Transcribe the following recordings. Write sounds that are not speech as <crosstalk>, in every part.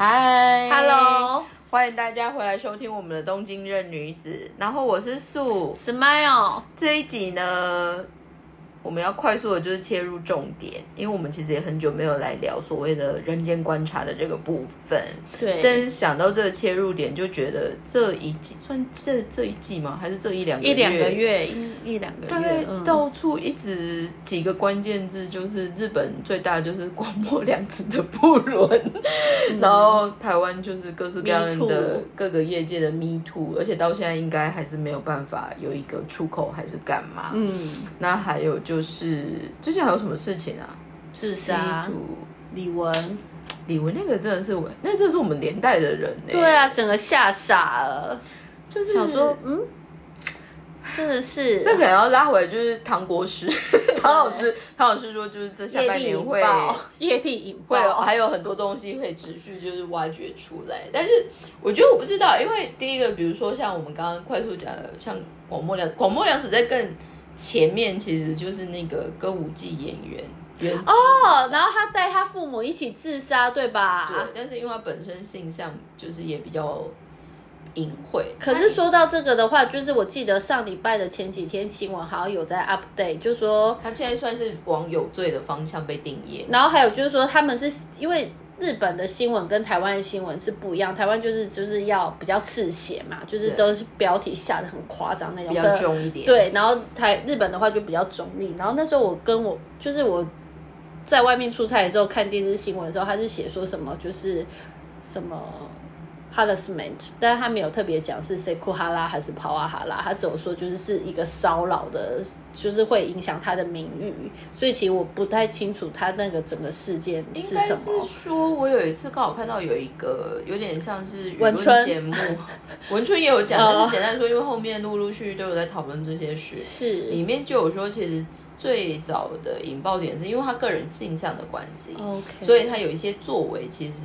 嗨。Hello 欢迎大家回来收听我们的《东京任女子》，然后我是素。Smile，这一集呢，我们要快速的就是切入重点，因为我们其实也很久没有来聊所谓的人间观察的这个部分。对，但是想到这个切入点，就觉得这一季算这这一季吗？还是这一两个一两个月，一一两个月大概到处一直几个关键字，就是日本最大就是广末凉子的不伦，然后台湾就是各式各样的各个业界的 Me Too，而且到现在应该还是没有办法有一个出口，还是干嘛？嗯，那还有就是最近还有什么事情啊？自杀，李文，李文那个真的是我，那真的是我们年代的人呢、对，啊，整个吓傻了，就是想说，嗯，真的是。这可能要拉回来，就是唐国师，<laughs> 唐老师，唐老师说，就是这下半年会爆，业力引会有爆，还有很多东西可以持续就是挖掘出来，但是我觉得我不知道，因为第一个，比如说像我们刚刚快速讲的，像广末凉，广末凉子在更前面，其实就是那个歌舞伎演员哦，哦，然后他带他父母一起自杀，对吧？对，但是因为他本身性向就是也比较隐晦，可是说到这个的话，就是我记得上礼拜的前几天新闻好像有在 update，就说，他现在算是往有罪的方向被定义，然后还有就是说他们是因为日本的新闻跟台湾的新闻是不一样，台湾就是就是要比较嗜血嘛，就是都是标题下的很夸张那种，比较可重一点，，对，然后台日本的话就比较中立。然后那时候我跟我就是我在外面出差的时候看电视新闻的时候，他是写说什么就是什么 harassment，但是他没有特别讲是 seku 哈拉还是跑啊哈拉，他只有说就是是一个骚扰的，就是会影响他的名誉。所以其实我不太清楚他那个整个事件应该是是什么。说，我有一次刚好看到有一个有点像是舆论文春节目，文春也有讲，哦 <laughs> 但是简单说，因为后面陆陆续续都有在讨论这些事，是里面就有说，其实最早的引爆点是因为他个人性向的关系所以他有一些作为，其实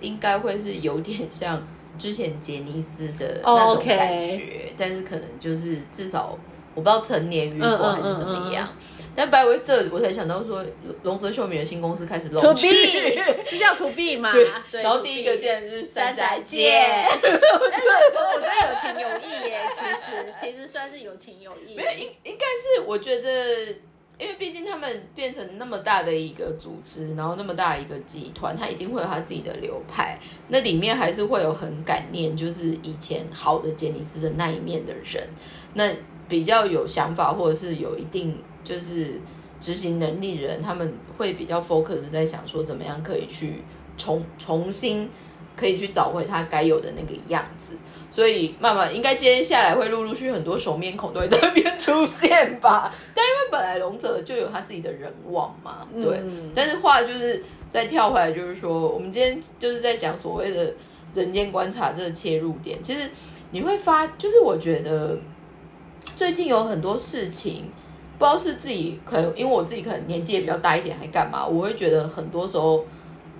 应该会是有点像之前杰尼斯的那种感觉但是可能就是至少我不知道成年与否还是怎么样。嗯但白为这我才想到说，龙泽秀明的新公司开始 To 露 B 去，<laughs> 是叫 To B 嘛？对，然后第一个竟然是山山宅寨介，介，<laughs> 我觉得有情有义耶，其实其实算是有情有义。没有应应该是我觉得，因为毕竟他们变成那么大的一个组织，然后那么大一个集团，他一定会有他自己的流派，那里面还是会有很感念，就是以前好的杰尼斯的那一面的人，那比较有想法或者是有一定就是执行能力的人，他们会比较 focus 在想说怎么样可以去重重新可以去找回他该有的那个样子。所以慢慢应该接下来会陆陆续续很多熟面孔都会在那边出现吧。<laughs> 但因为本来龙泽就有他自己的人望嘛，对。嗯但是话就是再跳回来，就是说我们今天就是在讲所谓的人间观察这个切入点。其实你会发，就是我觉得最近有很多事情。不知道是自己可能，因为我自己可能年纪也比较大一点，还干嘛？我会觉得很多时候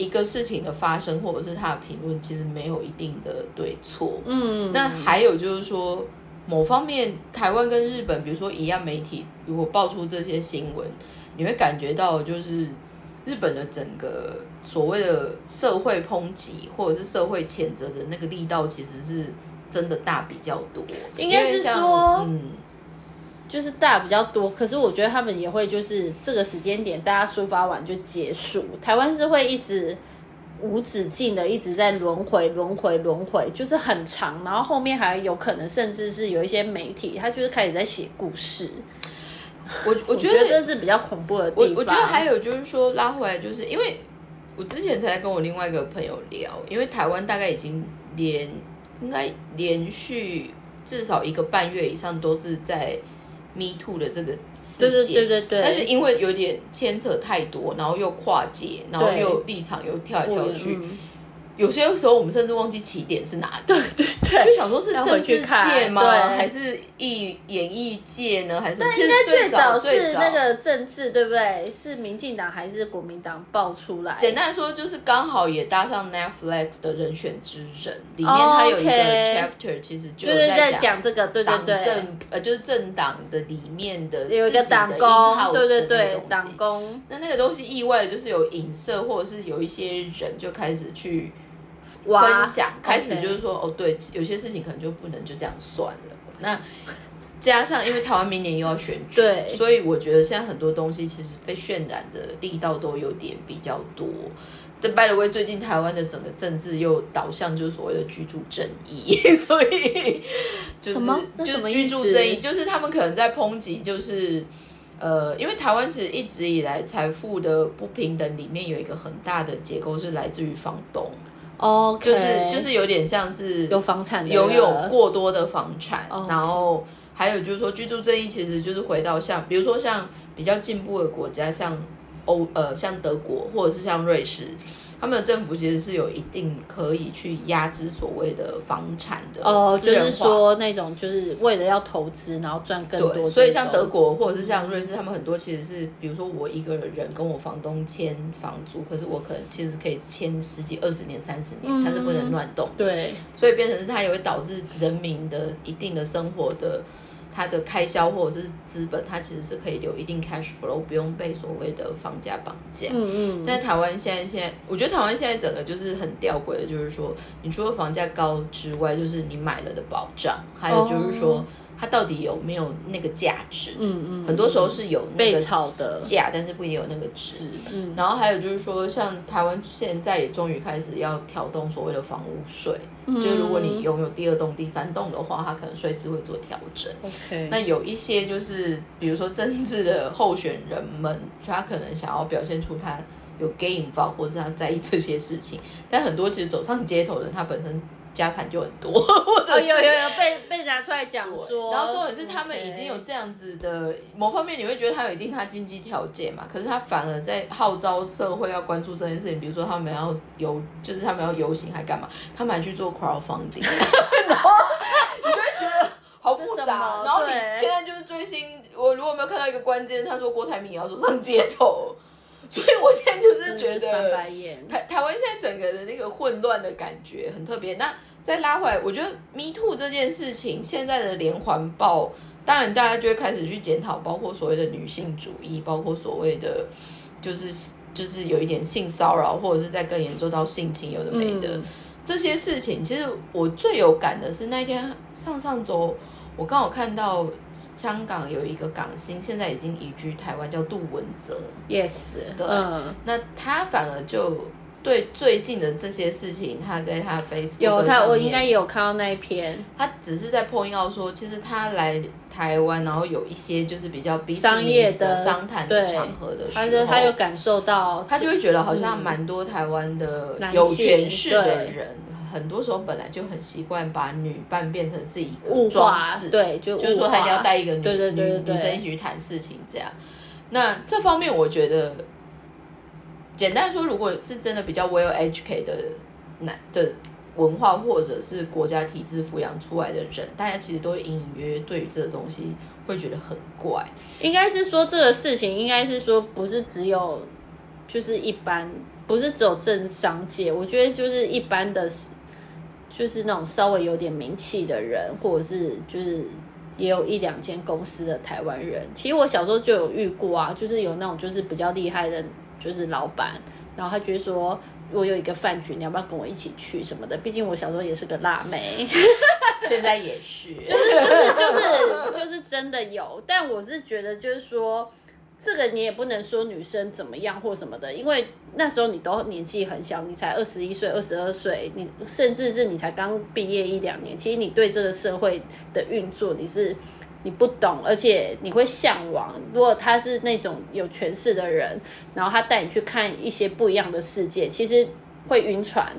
一个事情的发生，或者是他的评论，其实没有一定的对错。嗯，那还有就是说，某方面，台湾跟日本，比如说一样媒体，如果爆出这些新闻，你会感觉到就是日本的整个所谓的社会抨击或者是社会谴责的那个力道，其实是真的大比较多。应该是说嗯，就是大比较多，可是我觉得他们也会就是这个时间点大家抒发完就结束。台湾是会一直无止境的一直在轮回、轮回、轮回，就是很长，然后后面还有可能甚至是有一些媒体，他就是开始在写故事。<laughs> 我我觉得得这是比较恐怖的地方。我我觉得还有就是说拉回来，就是因为我之前才跟我另外一个朋友聊，因为台湾大概已经连应该连续至少一个半月以上都是在 Me Too 的这个事对件，对对对对，但是因为有点牵扯太多，然后又跨界，然后又立场又跳来跳去，嗯有些时候我们甚至忘记起点是哪里。<laughs> 对对对，就想说是政治界吗？对还是艺演艺界呢？还是什么？其应该实最早是那个政治，对不对？是民进党还是国民党爆出来？简单来说，就是刚好也搭上 Netflix 的人选之人，里面它有一个 chapter，其实就就是在讲讲这个，对对党对，政呃，就是政党的里面的有一个党工对对对党工那那个东西意外的就是有影射，或者是有一些人就开始去挖分享，开始就是说，哦，对，有些事情可能就不能就这样算了。那加上因为台湾明年又要选举，对所以我觉得现在很多东西其实被渲染的力道都有点比较多。但 by the way，最近台湾的整个政治又导向就是所谓的居住正义，<laughs> 所以就是什么就是居住正义，就是他们可能在抨击，就是呃，因为台湾其实一直以来财富的不平等里面有一个很大的结构是来自于房东，哦，就是就是有点像是有房产的拥有过多的房产，哦然后还有就是说居住正义其实就是回到像比如说像比较进步的国家，像欧呃像德国或者是像瑞士。他们的政府其实是有一定可以去压制所谓的房产的哦，就是说那种就是为了要投资，然后赚更多对，所以像德国或者是像瑞士，他们很多其实是，比如说我一个人跟我房东签房租，可是我可能其实可以签十几、二十年、三十年，它是不能乱动的。对。所以变成是它也会导致人民的一定的生活的它的开销或者是资本，它其实是可以留一定 cash flow，不用被所谓的房价绑架。嗯嗯，但台湾现在现在，我觉得台湾现在整个就是很吊诡的，就是说，你除了房价高之外，就是你买了的保障，还有就是说，它到底有没有那个价值？嗯嗯，很多时候是有那被个炒的价，但是不一定有那个值。嗯然后还有就是说，像台湾现在也终于开始要调动所谓的房屋税，嗯就是如果你拥有第二栋、第三栋的话，它可能税制会做调整。OK，那有一些就是，比如说政治的候选人们，他可能想要表现出他有 gay involve，或者是他在意这些事情，但很多其实走上街头的人，他本身家产就很多，<laughs> 或者哦有有有被被拿出来讲说，然后重点是他们已经有这样子的某方面，你会觉得他有一定他经济条件嘛，可是他反而在号召社会要关注这件事情，比如说他们要游，就是他们要游行还干嘛，他们还去做 crowdfunding，<laughs> 然后你就会觉得好复杂。然后你对现在就是追星，我如果没有看到一个关键，他说郭台铭也要走上街头，所以我现在就是觉得台台湾现在整个的那个混乱的感觉很特别。那再拉回来，我觉得 Me Too 这件事情，现在的连环爆，当然大家就会开始去检讨，包括所谓的女性主义，包括所谓的就是就是有一点性骚扰，或者是在更严重到性侵，有的没的、嗯这些事情。其实我最有感的是那天上上周。我刚好看到香港有一个港星，现在已经移居台湾，叫杜文泽。yes，对嗯，那他反而就对最近的这些事情，他在他的 Facebook 有他，我应该也有看到那一篇。他只是在 point out 说，其实他来台湾，然后有一些就是比较商业的商谈的场合的时候，他就他有感受到，他就会觉得好像蛮多台湾的有权势的对。人，很多时候本来就很习惯把女伴变成是一个装饰，，对，就就是说他一定要带一个女对对对对女对女生一起去谈事情这样。那这方面我觉得，简单说，如果是真的比较 well educated 的男的文化或者是国家体制抚养出来的人，大家其实都会隐隐约约对于这个东西会觉得很怪。应该是说这个事情，应该是说不是只有就是一般，不是只有政商界，我觉得就是一般的，就是那种稍微有点名气的人，或者是就是也有一两间公司的台湾人。其实我小时候就有遇过啊，就是有那种就是比较厉害的，就是老板，然后他觉得说。我有一个饭局，你要不要跟我一起去什么的？毕竟我小时候也是个辣妹。<laughs> 现在也是，就是就是就是就是真的有，但我是觉得就是说，这个你也不能说女生怎么样或什么的，因为那时候你都年纪很小，你才二十一岁、二十二岁，你甚至是你才刚毕业一两年，其实你对这个社会的运作你是。你不懂，而且你会向往。如果他是那种有权势的人，然后他带你去看一些不一样的世界，其实会晕船，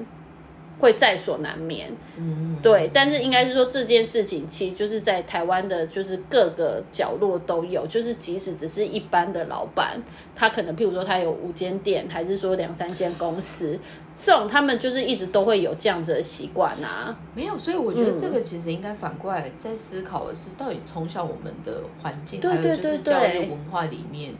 会在所难免。嗯，对，但是应该是说这件事情，其实就是在台湾的，就是各个角落都有。就是即使只是一般的老板，他可能譬如说他有五间店，还是说两三间公司，这种他们就是一直都会有这样子的习惯啊。没有，所以我觉得这嗯个其实应该反过来在思考的是，到底从小我们的环境，对还有就是教育文化里面，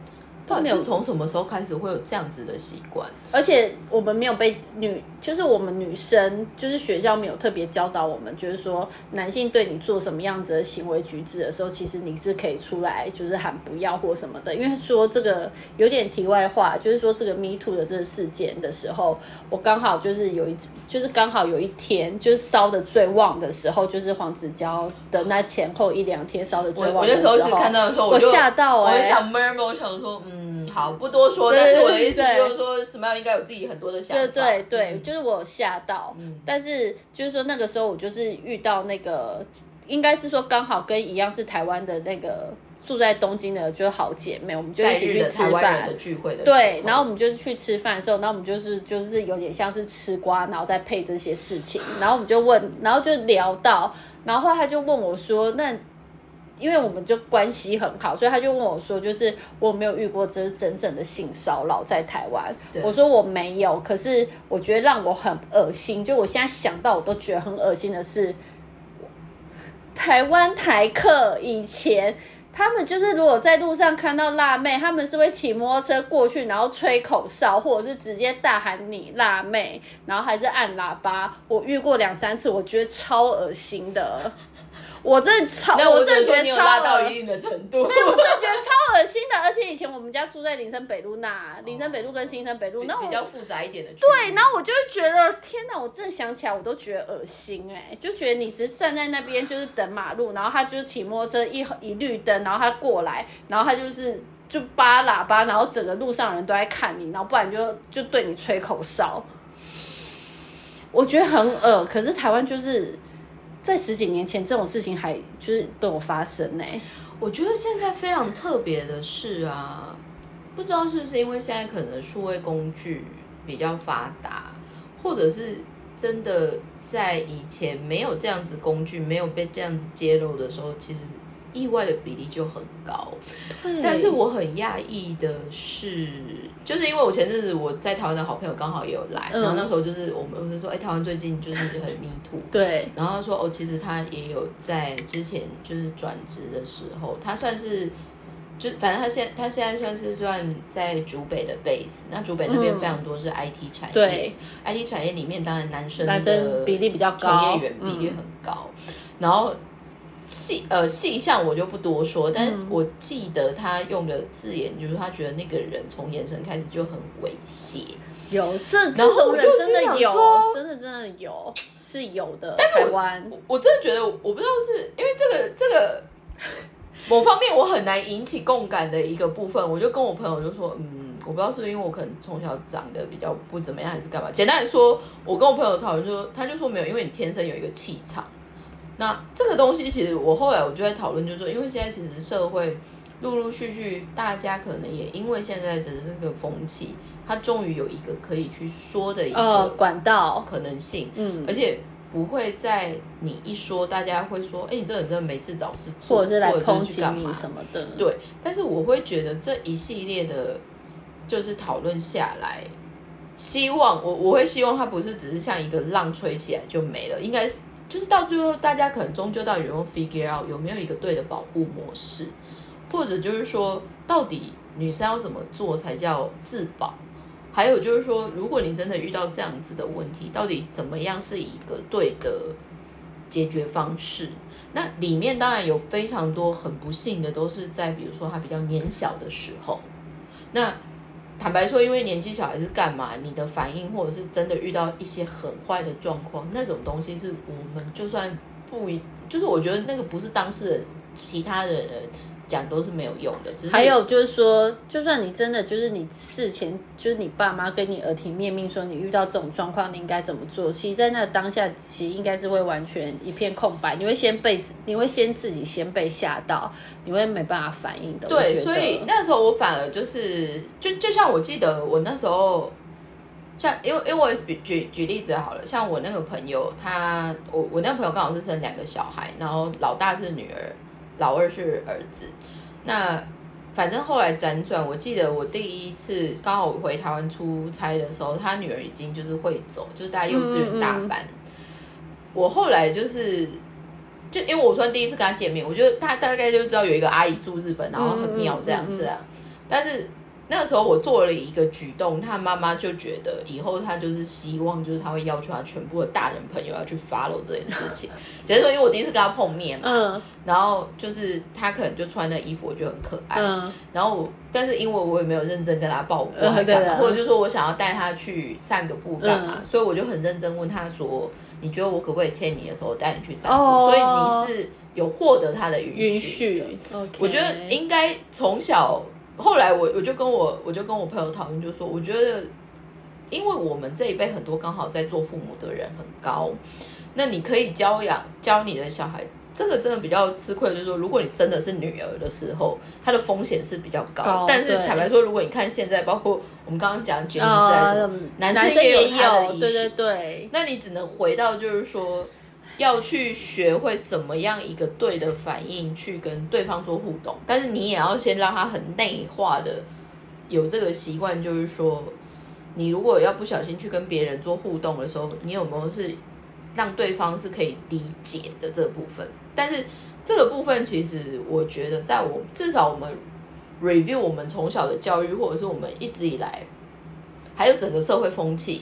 到底是从什么时候开始会有这样子的习惯？而且我们没有被女就是我们女生，就是学校没有特别教导我们，就是说男性对你做什么样子的行为举止的时候，其实你是可以出来就是喊不要或什么的。因为说这个有点题外话，就是说这个 Me Too 的这个事件的时候，我刚好就是有一就是刚好有一天就是烧的最旺的时候，就是黄子佼的那前后一两天烧的最旺的时候，我那时候是看到的时候，我吓到哎、我想 murmur，我想说嗯好不多说，但是我的意思就是说，Smile 应该有自己很多的想法，对对对，就是我吓到，但是就是说那个时候我就是遇到那个，应该是说刚好跟一样是台湾的那个住在东京的就是好姐妹，我们就一起去吃饭的聚会的，对，然后我们就是去吃饭的时候，然后我们就是就是有点像是吃瓜，然后再配这些事情，然后我们就问，然后就聊到，然后他就问我说，那。因为我们就关系很好，所以他就问我说：“就是我没有遇过这真正的性骚扰在台湾。”我说我没有，可是我觉得让我很恶心，就我现在想到我都觉得很恶心的是，台湾台客以前他们就是如果在路上看到辣妹，他们是会骑摩托车过去，然后吹口哨，或者是直接大喊你辣妹，然后还是按喇叭。我遇过两三次，我觉得超恶心的。我真的超，我真的觉得超拉到一定的程度，没有，我真的觉得超恶心的。<laughs> 而且以前我们家住在林森北路那，林森北路跟新生北路，那比较复杂一点的。对，然后我就会觉得，天哪！我真的想起来，我都觉得恶心哎，就觉得你只是站在那边就是等马路，然后他就是骑摩托车一一绿灯，然后他过来，然后他就是就扒喇叭，然后整个路上人都在看你，然后不然就就对你吹口哨。我觉得很恶，可是台湾就是。在十几年前，这种事情还就是都有发生呢。我觉得现在非常特别的是啊，不知道是不是因为现在可能数位工具比较发达，或者是真的在以前没有这样子工具，没有被这样子揭露的时候，其实。意外的比例就很高，但是我很讶异的是，就是因为我前阵子我在台湾的好朋友刚好也有来，然后那时候就是我们就说，哎，台湾最近就是很迷途，对，然后他说哦，其实他也有在之前就是转职的时候，他算是就反正他现他现在算是算在竹北的 base，那竹北那边非常多是 IT 产业，对，IT 产业里面当然男生男生比例比较高，从业员比例很高，然后。细呃细项我就不多说，但我记得他用的字眼就是他觉得那个人从眼神开始就很猥亵，有这这种人真的有，真的真的有是有的。但是台湾，我真的觉得我不知道是因为这个这个某方面我很难引起共感的一个部分，我就跟我朋友就说，嗯，我不知道是因为我可能从小长得比较不怎么样，还是干嘛。简单来说，我跟我朋友讨论说，他就说没有，因为你天生有一个气场。那这个东西其实我后来我就在讨论，就是说，因为现在其实社会陆陆续续，大家可能也因为现在的这个风气，它终于有一个可以去说的一个管道可能性，嗯，而且不会在你一说，大家会说，哎，你这个人真的没事找事做，或者是来抨击你什么的，对。但是我会觉得这一系列的，就是讨论下来，希望我我会希望它不是只是像一个浪吹起来就没了，应该是。就是到最后，大家可能终究到底有 figure out 有没有一个对的保护模式，或者就是说，到底女生要怎么做才叫自保？还有就是说，如果你真的遇到这样子的问题，到底怎么样是一个对的解决方式？那里面当然有非常多很不幸的，都是在比如说他比较年小的时候，那。坦白说，因为年纪小还是干嘛？你的反应，或者是真的遇到一些很坏的状况，那种东西是我们就算不一，就是我觉得那个不是当事人，其他的人。讲都是没有用的。还有就是说，就算你真的就是你事前就是你爸妈跟你耳提面命说你遇到这种状况你应该怎么做，其实，在那当下其实应该是会完全一片空白，你会先被你会先自己先被吓到，你会没办法反应的。对，所以那时候我反而就是就就像我记得我那时候，像因为因为我举举举例子好了，像我那个朋友，他我我那个朋友刚好是生两个小孩，然后老大是女儿。老二是儿子，那反正后来辗转，我记得我第一次刚好回台湾出差的时候，他女儿已经就是会走，就是在幼稚园大班。我后来就是，就因为我算第一次跟他见面，我觉得他大概就知道有一个阿姨住日本，然后很妙这样子啊。但是那个时候我做了一个举动，他妈妈就觉得以后他就是希望，就是他会要求他全部的大人朋友要去 follow 这件事情。<laughs> 只是说，因为我第一次跟他碰面嘛，嗯然后就是他可能就穿的衣服，我觉得很可爱。嗯然后我，但是因为我也没有认真跟他报过，<laughs> 对啊或者就是说我想要带他去散个步干嘛，嗯所以我就很认真问他说：“你觉得我可不可以牵你的时候带你去散步？”哦所以你是有获得他的允允许的许我觉得应该从小，后来我我就跟我我就跟我朋友讨论，就说我觉得，因为我们这一辈很多刚好在做父母的人很高，那你可以教养教你的小孩，这个真的比较吃亏，就是说，如果你生的是女儿的时候，它的风险是比较高。高但是坦白说，如果你看现在，包括我们刚刚讲卷子啊还是什么，男男生也有对对对，那你只能回到就是说，要去学会怎么样一个对的反应去跟对方做互动，但是你也要先让他很内化的有这个习惯，就是说，你如果要不小心去跟别人做互动的时候，你有没有是让对方是可以理解的这部分？但是这个部分其实我觉得，在我至少我们 review 我们从小的教育，或者是我们一直以来，还有整个社会风气。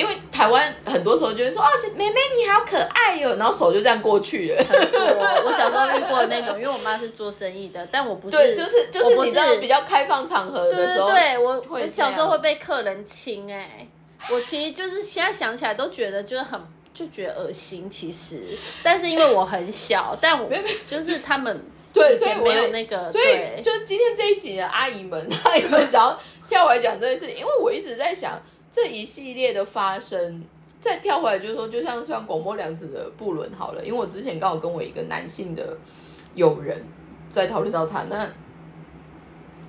因为台湾很多时候就会说哦，妹妹你好可爱哟、然后手就这样过去了。我我小时候遇过那种，<laughs> 因为我妈是做生意的，但我不是，对，就是就是你知道比较开放场合的时候，对对，我我小时候会被客人亲哎、我其实就是现在想起来都觉得就是很就觉得恶心，其实，但是因为我很小，但我就是他们对所以没有那个，所以对。就是今天这一集的阿姨们，阿姨们想要跳回来讲这件事，因为我一直在想这一系列的发生。再跳回来就是说，就像像广播凉子的布伦好了，因为我之前刚好跟我一个男性的友人在讨论到他，那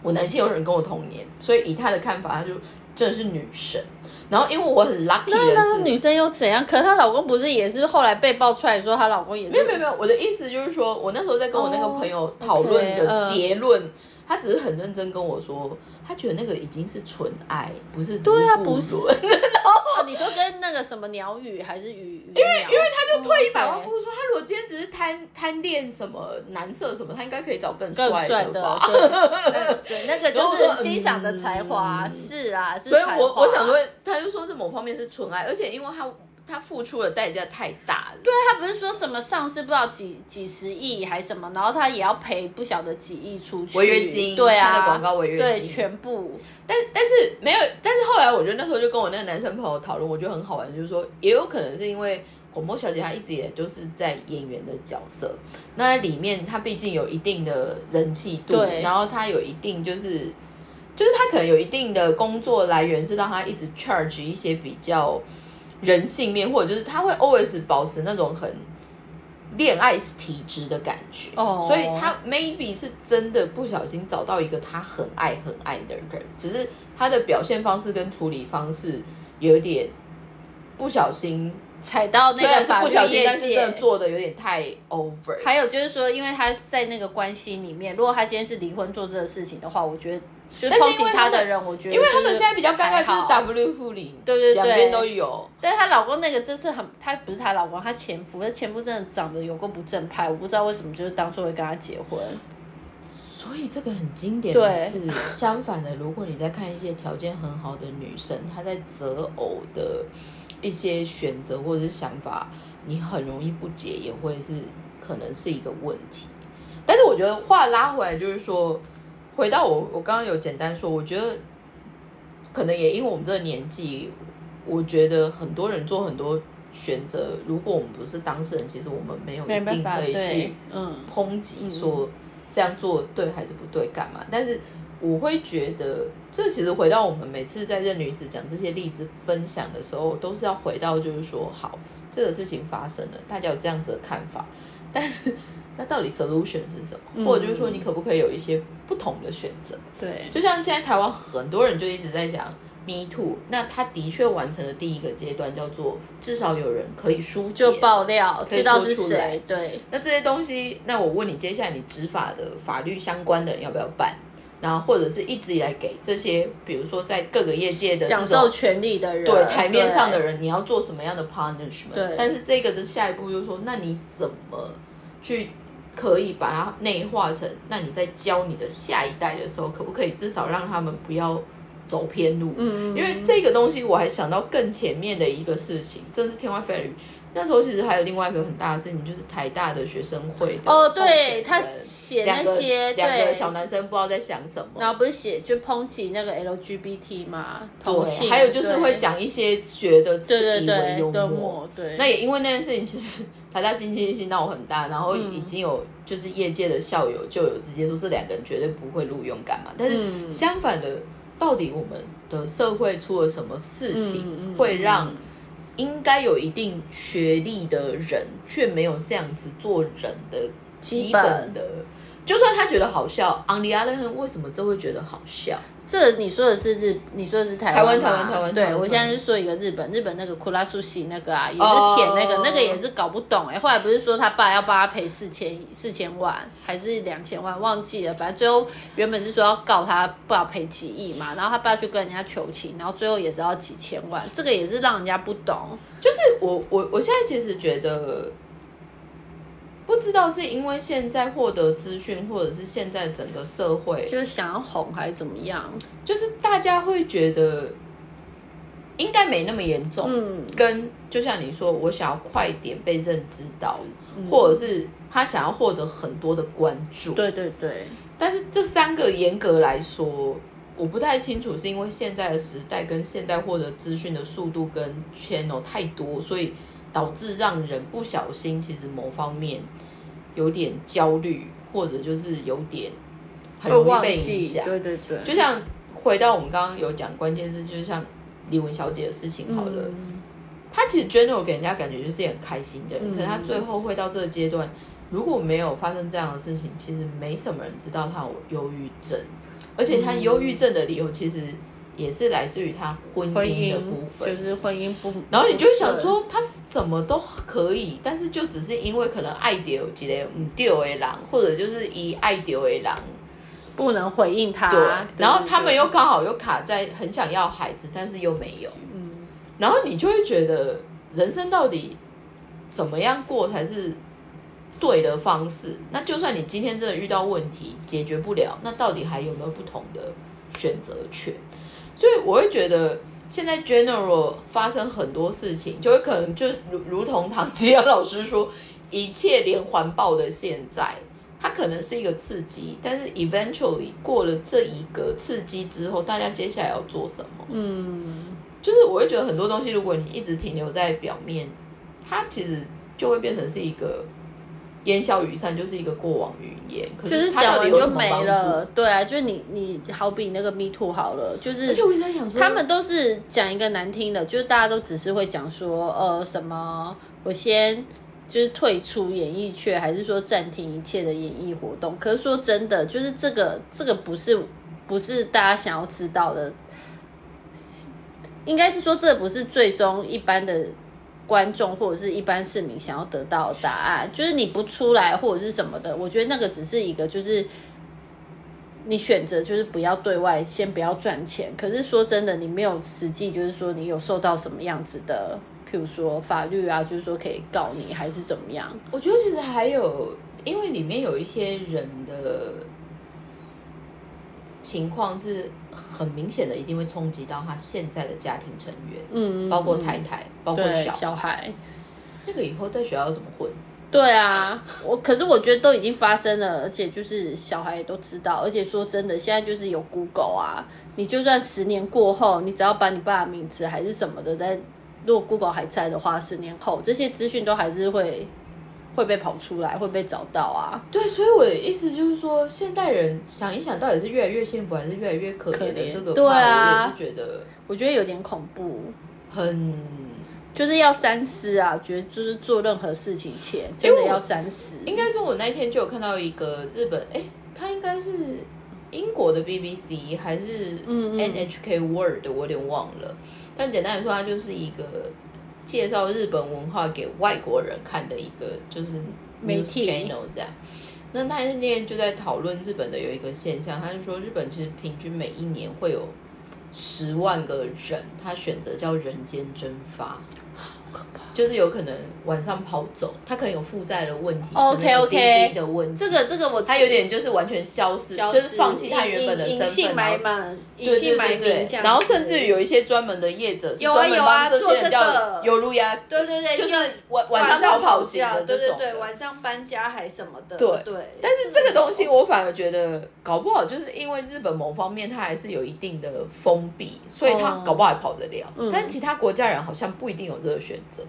我男性友人跟我同年，所以以他的看法，他就真的是女神。然后因为我很 lucky 的那那个是，女生又怎样？可是她老公不是也是后来被爆出来说她老公也是没有没有没有，我的意思就是说，我那时候在跟我那个朋友讨论的嗯结论，他只是很认真跟我说，他觉得那个已经是纯爱，不是对啊不不是 <laughs> 你说跟那个什么鸟语还是鱼？因为因为他就退一百万步说，他如果今天只是贪贪恋什么男色什么，他应该可以找更更帅的的吧？，对对，那个就是欣赏的才华，嗯是啊，是所以我我想说，他就说是某方面是纯爱，而且因为他他付出的代价太大了。对，他不是说什么上市不知道几几十亿还什么，然后他也要赔不晓得几亿出去违约金对啊，他的广告违约金对金全部，但但是没有，但是后来我觉得那时候就跟我那个男生朋友讨论，我觉得很好玩，就是说也有可能是因为广播小姐她一直也就是在演员的角色，那里面她毕竟有一定的人气度，对然后她有一定就是就是她可能有一定的工作来源是让她一直 charge 一些比较人性面，或者就是他会 always 保持那种很。恋爱体质的感觉哦所以他 maybe 是真的不小心找到一个他很爱很爱的人，只是他的表现方式跟处理方式有点不小心，踩到那个法律业但是真的。做的有点太 over。还有就是说，因为他在那个关系里面，如果他今天是离婚做这个事情的话，我觉得就是但是因为他的人，我觉得因为他们就是现在比较尴尬，就是 W 护理，对对对两边都有。但是她老公那个真是很，她不是她老公，她前夫，她前夫真的长得有够不正派，我不知道为什么就是当初会跟他结婚。所以这个很经典的对是，相反的，如果你在看一些条件很好的女生，她在择偶的一些选择或者是想法，你很容易不解，也会是可能是一个问题。但是我觉得话拉回来，就是说，回到我我刚刚有简单说，我觉得可能也因为我们这个年纪，我觉得很多人做很多选择，如果我们不是当事人，其实我们没有一定可以去，嗯，抨击说这样做对还是不对，干嘛？但是我会觉得，这其实回到我们每次在任女子讲这些例子分享的时候，都是要回到就是说，好，这个事情发生了，大家有这样子的看法，但是那到底 solution 是什么？嗯或者就是说，你可不可以有一些不同的选择？对，就像现在台湾很多人就一直在讲 Me Too，那他的确完成了第一个阶段，叫做至少有人可以疏解就爆料，知道是谁，对，那这些东西，那我问你，接下来你执法的法律相关的人要不要办？然后或者是一直以来给这些，比如说在各个业界的享受权利的人，对台面上的，人，你要做什么样的 punishment？对但是这个的下一步就是说，那你怎么去可以把它内化成，那你在教你的下一代的时候，可不可以至少让他们不要走偏路？嗯，因为这个东西，我还想到更前面的一个事情，真是天外飞雨。那时候其实还有另外一个很大的事情，就是台大的学生会的哦，对他写那些两个对。小男生不知道在想什么，然后不是写就抨击那个 LGBT 嘛，同性，还有就是会对讲一些学的字对。对以为幽默。对，那也因为那件事情，其实台大经济系闹很大，然后嗯。已经有就是业界的校友就有直接说这两个人绝对不会录用干嘛。但是嗯。相反的，到底我们的社会出了什么事情，会让应该有一定学历的人却没有这样子做人的基本的？就算他觉得好笑，on the other hand，为什么这会觉得好笑？这你说的是日，你说的是台台湾台湾台湾台湾对我现在是说一个日本，日本那个库拉苏西那个啊，也是哦舔那个，那个也是搞不懂哎、后来不是说他爸要帮他赔四千四千万还是两千万，忘记了，反正最后原本是说要告他不知道赔几亿嘛，然后他爸去跟人家求情，然后最后也是要几千万，这个也是让人家不懂。就是我我我现在其实觉得，不知道是因为现在获得资讯，或者是现在整个社会，就是想要哄还是怎么样？就是大家会觉得应该没那么严重。嗯，跟就像你说，我想要快点被认知到，嗯或者是他想要获得很多的关注。对对对，但是这三个严格来说，我不太清楚，是因为现在的时代跟现在获得资讯的速度跟 channel 太多，所以导致让人不小心，其实某方面有点焦虑，或者就是有点很会容易被影响。对对对，就像回到我们刚刚有讲关键字，就是像李文小姐的事情好了。嗯她其实 general 给人家感觉就是很开心的人，嗯可是她最后会到这个阶段，如果没有发生这样的事情，其实没什么人知道她有忧郁症，而且她忧郁症的理由其实也是来自于他婚婚姻的部分。就是婚姻不，然后你就想说，他什么都可以，但是就只是因为可能爱丢几个唔丢的狼，或者就是以爱丢的狼，不能回应他，对，然后他们又刚好又卡在很想要孩子，但是又没有，嗯。然后你就会觉得人生到底怎么样过才是对的方式？那就算你今天真的遇到问题解决不了，那到底还有没有不同的选择权？所以我会觉得现在 general 发生很多事情，就会可能就如如同唐吉安老师说，一切连环爆的现在。它可能是一个刺激，但是 eventually 过了这一个刺激之后，大家接下来要做什么？嗯，就是我会觉得很多东西，如果你一直停留在表面，它其实就会变成是一个烟消云散，就是一个过往云烟。可是它讲完就到底有什么帮没了。对啊，就是你你好比那个 Me Too 好了，就是而且我一直在想说，他们都是讲一个难听的，就是大家都只是会讲说，呃，什么我先就是退出演艺圈，还是说暂停一切的演艺活动。可是说真的，就是这个这个不是不是大家想要知道的，应该是说这不是最终一般的。观众或者是一般市民想要得到答案，就是你不出来或者是什么的，我觉得那个只是一个就是你选择就是不要对外，先不要赚钱。可是说真的，你没有实际就是说你有受到什么样子的，譬如说法律啊，就是说可以告你还是怎么样？我觉得其实还有，因为里面有一些人的情况是很明显的，一定会冲击到他现在的家庭成员，嗯，包括太太，包括小小孩。那个以后在学校要怎么混？对啊，我可是我觉得都已经发生了，而且就是小孩也都知道，而且说真的，现在就是有 Google 啊，你就算十年过后，你只要把你爸的名字还是什么的，在如果 Google 还在的话，十年后这些资讯都还是会会被跑出来，会被找到啊。对，所以我的意思就是说，现代人想一想，到底是越来越幸福，还是越来越可怜的这个对啊我也是觉得我觉得有点恐怖，很就是要三思啊！觉得就是做任何事情前，真的要三思。应该说，我那一天就有看到一个日本，哎，他应该是英国的 BBC 还是嗯嗯 NHK World，我有点忘了。但简单来说，它就是一个介绍日本文化给外国人看的一个就是媒 news 体 channel 这样。那他那天就在讨论日本的有一个现象，他就说日本其实平均每一年会有十万个人，他选择叫人间蒸发，可怕。就是有可能晚上跑走，他可能有负债的问题 OK，OK 滴滴的问题，这个这个我他有点就是完全消失，消就是放弃他原本的身份，然后埋名，对对隐姓埋对对名。然后甚至有一些专门的业者是专门帮这些人叫个有路亚，对对对，就是晚晚上逃跑型的对对对，这种的。晚上搬家还什么的，对对。但是这个东西，我反而觉得搞不好，就是因为日本某方面它还是有一定的封闭，所以它哦搞不好还跑得了。嗯但其他国家人好像不一定有这个选择。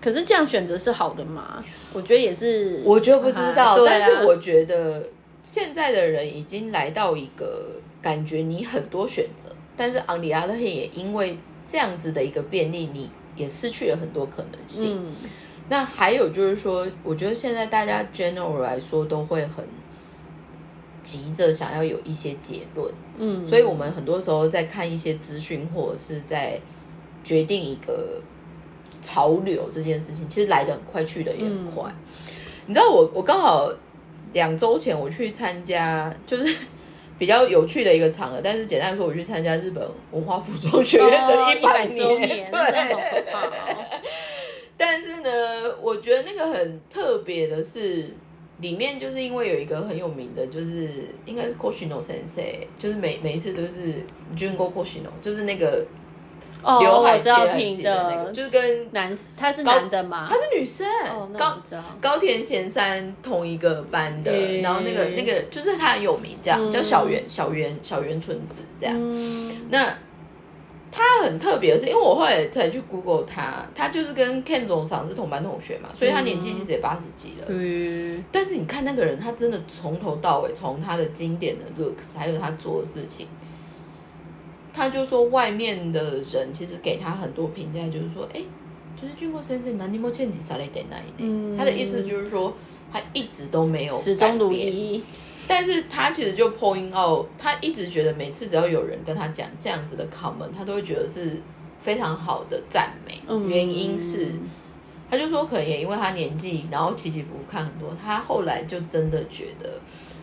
可是这样选择是好的吗？我觉得也是，我就不知道，但是我觉得现在的人已经来到一个感觉你很多选择，但是昂里阿勒黑也因为这样子的一个便利，你也失去了很多可能性。嗯那还有就是说，我觉得现在大家 general 来说都会很急着想要有一些结论，嗯，所以我们很多时候在看一些资讯或者是在决定一个潮流这件事情，其实来的很快，去的也很快。嗯你知道我我刚好两周前我去参加，就是。<laughs> 比较有趣的一个场合，但是简单来说，我去参加日本文化服装学院的哦一百100周年对，<laughs> 但是呢，我觉得那个很特别的是，里面就是因为有一个很有名的，就是应该是 Koshino Sensei，就是每每一次都是 Jungo Koshino，就是那个哦，刘海我知道平的那个，就是跟男，他是男的吗？他是女生，哦，高。高田贤三同一个班的，诶然后那个那个就是他很有名，这样、嗯叫小圆小圆小圆纯子这样。嗯，那他很特别的是，因为我后来才去 Google 他，他就是跟 Ken 总赏是同班同学嘛，所以他年纪其实也八十几了。嗯，但是你看那个人，他真的从头到尾，从他的经典的 looks，还有他做的事情，他就说外面的人其实给他很多评价，就是说，哎、就是俊国先生哪里没欠几啥来点那一嗯他的意思就是说，他一直都没有始终如一。但是他其实就 point out，他一直觉得每次只要有人跟他讲这样子的 comment，他都会觉得是非常好的赞美。嗯原因是，他就说可能也因为他年纪，然后起起伏伏看很多，他后来就真的觉得，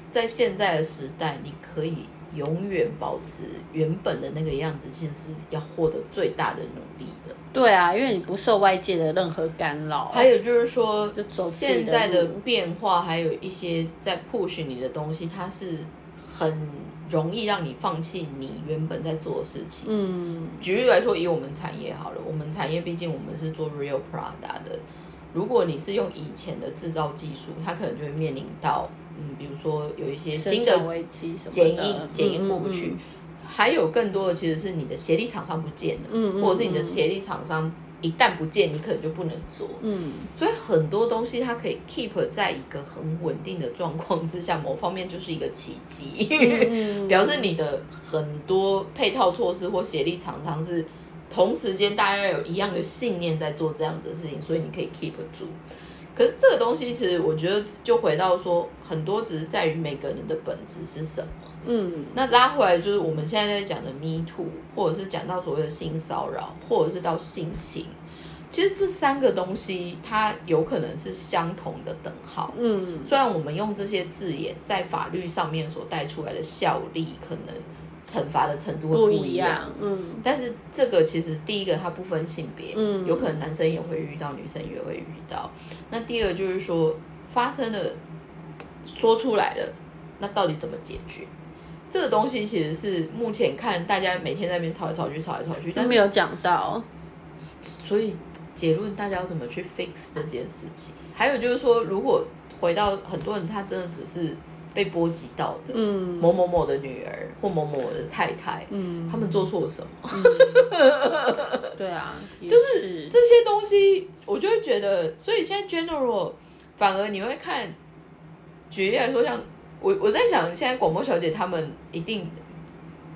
在现在的时代，你可以永远保持原本的那个样子，其实是要获得最大的努力的。对啊，因为你不受外界的任何干扰。还有就是说就走，现在的路变化，还有一些在 push 你的东西，它是很容易让你放弃你原本在做的事情。嗯，举例来说，以我们产业好了，我们产业毕竟我们是做 Real Prada 的，如果你是用以前的制造技术，它可能就会面临到，嗯，比如说有一些新的检验检验过不去，嗯还有更多的其实是你的协力厂商不见了，或者是你的协力厂商一旦不见，你可能就不能做。嗯所以很多东西它可以 keep 在一个很稳定的状况之下，某方面就是一个奇迹，嗯 <laughs> 表示你的很多配套措施或协力厂商是同时间大家有一样的信念在做这样子的事情，所以你可以 keep 住。可是这个东西其实我觉得就回到说，很多只是在于每个人的本质是什么。嗯那拉回来就是我们现在在讲的 Me Too，或者是讲到所谓的性骚扰，或者是到性侵，其实这三个东西它有可能是相同的等号。嗯虽然我们用这些字眼在法律上面所带出来的效力，可能惩罚的程度会不不一样，嗯但是这个其实第一个它不分性别，嗯有可能男生也会遇到，女生也会遇到。那第二就是说发生了，说出来了，那到底怎么解决？这个东西其实是目前看大家每天在那边吵来吵去，吵来吵去，但没有讲到，所以结论大家要怎么去 fix 这件事情？还有就是说，如果回到很多人他真的只是被波及到的，嗯。某某某的女儿或某某的太太，嗯，他们做错了什么？<laughs> 对啊，也就是。这些东西，我就会觉得，所以现在 general 反而你会看，举例来说，像我我在想，现在广播小姐她们一定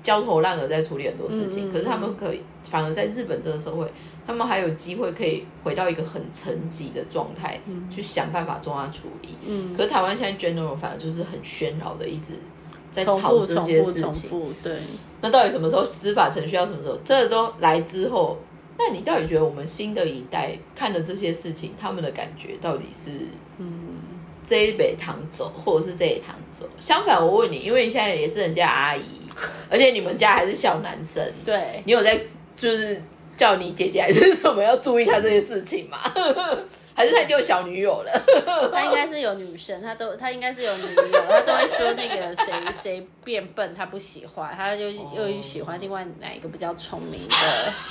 焦头烂额在处理很多事情，可是他们可以反而在日本这个社会，他们还有机会可以回到一个很沉寂的状态，去想办法做它处理。嗯可是台湾现在 general 反而就是很喧扰的，一直在重吵这复重复些事情。对，那到底什么时候司法程序要什么时候？这个都来之后，那你到底觉得我们新的一代看的这些事情，他们的感觉到底是嗯这一北堂走，或者是这一堂走？相反，我问你，因为你现在也是人家阿姨，<laughs> 而且你们家还是小男生，对，你有在就是叫你姐姐还是什么要注意他这些事情吗？<laughs> 还是他已经有小女友了？<laughs> 他应该是有女生，他都他应该是有女友，他都会说那个谁谁变笨，他不喜欢，他就又喜欢另外哪一个比较聪明的。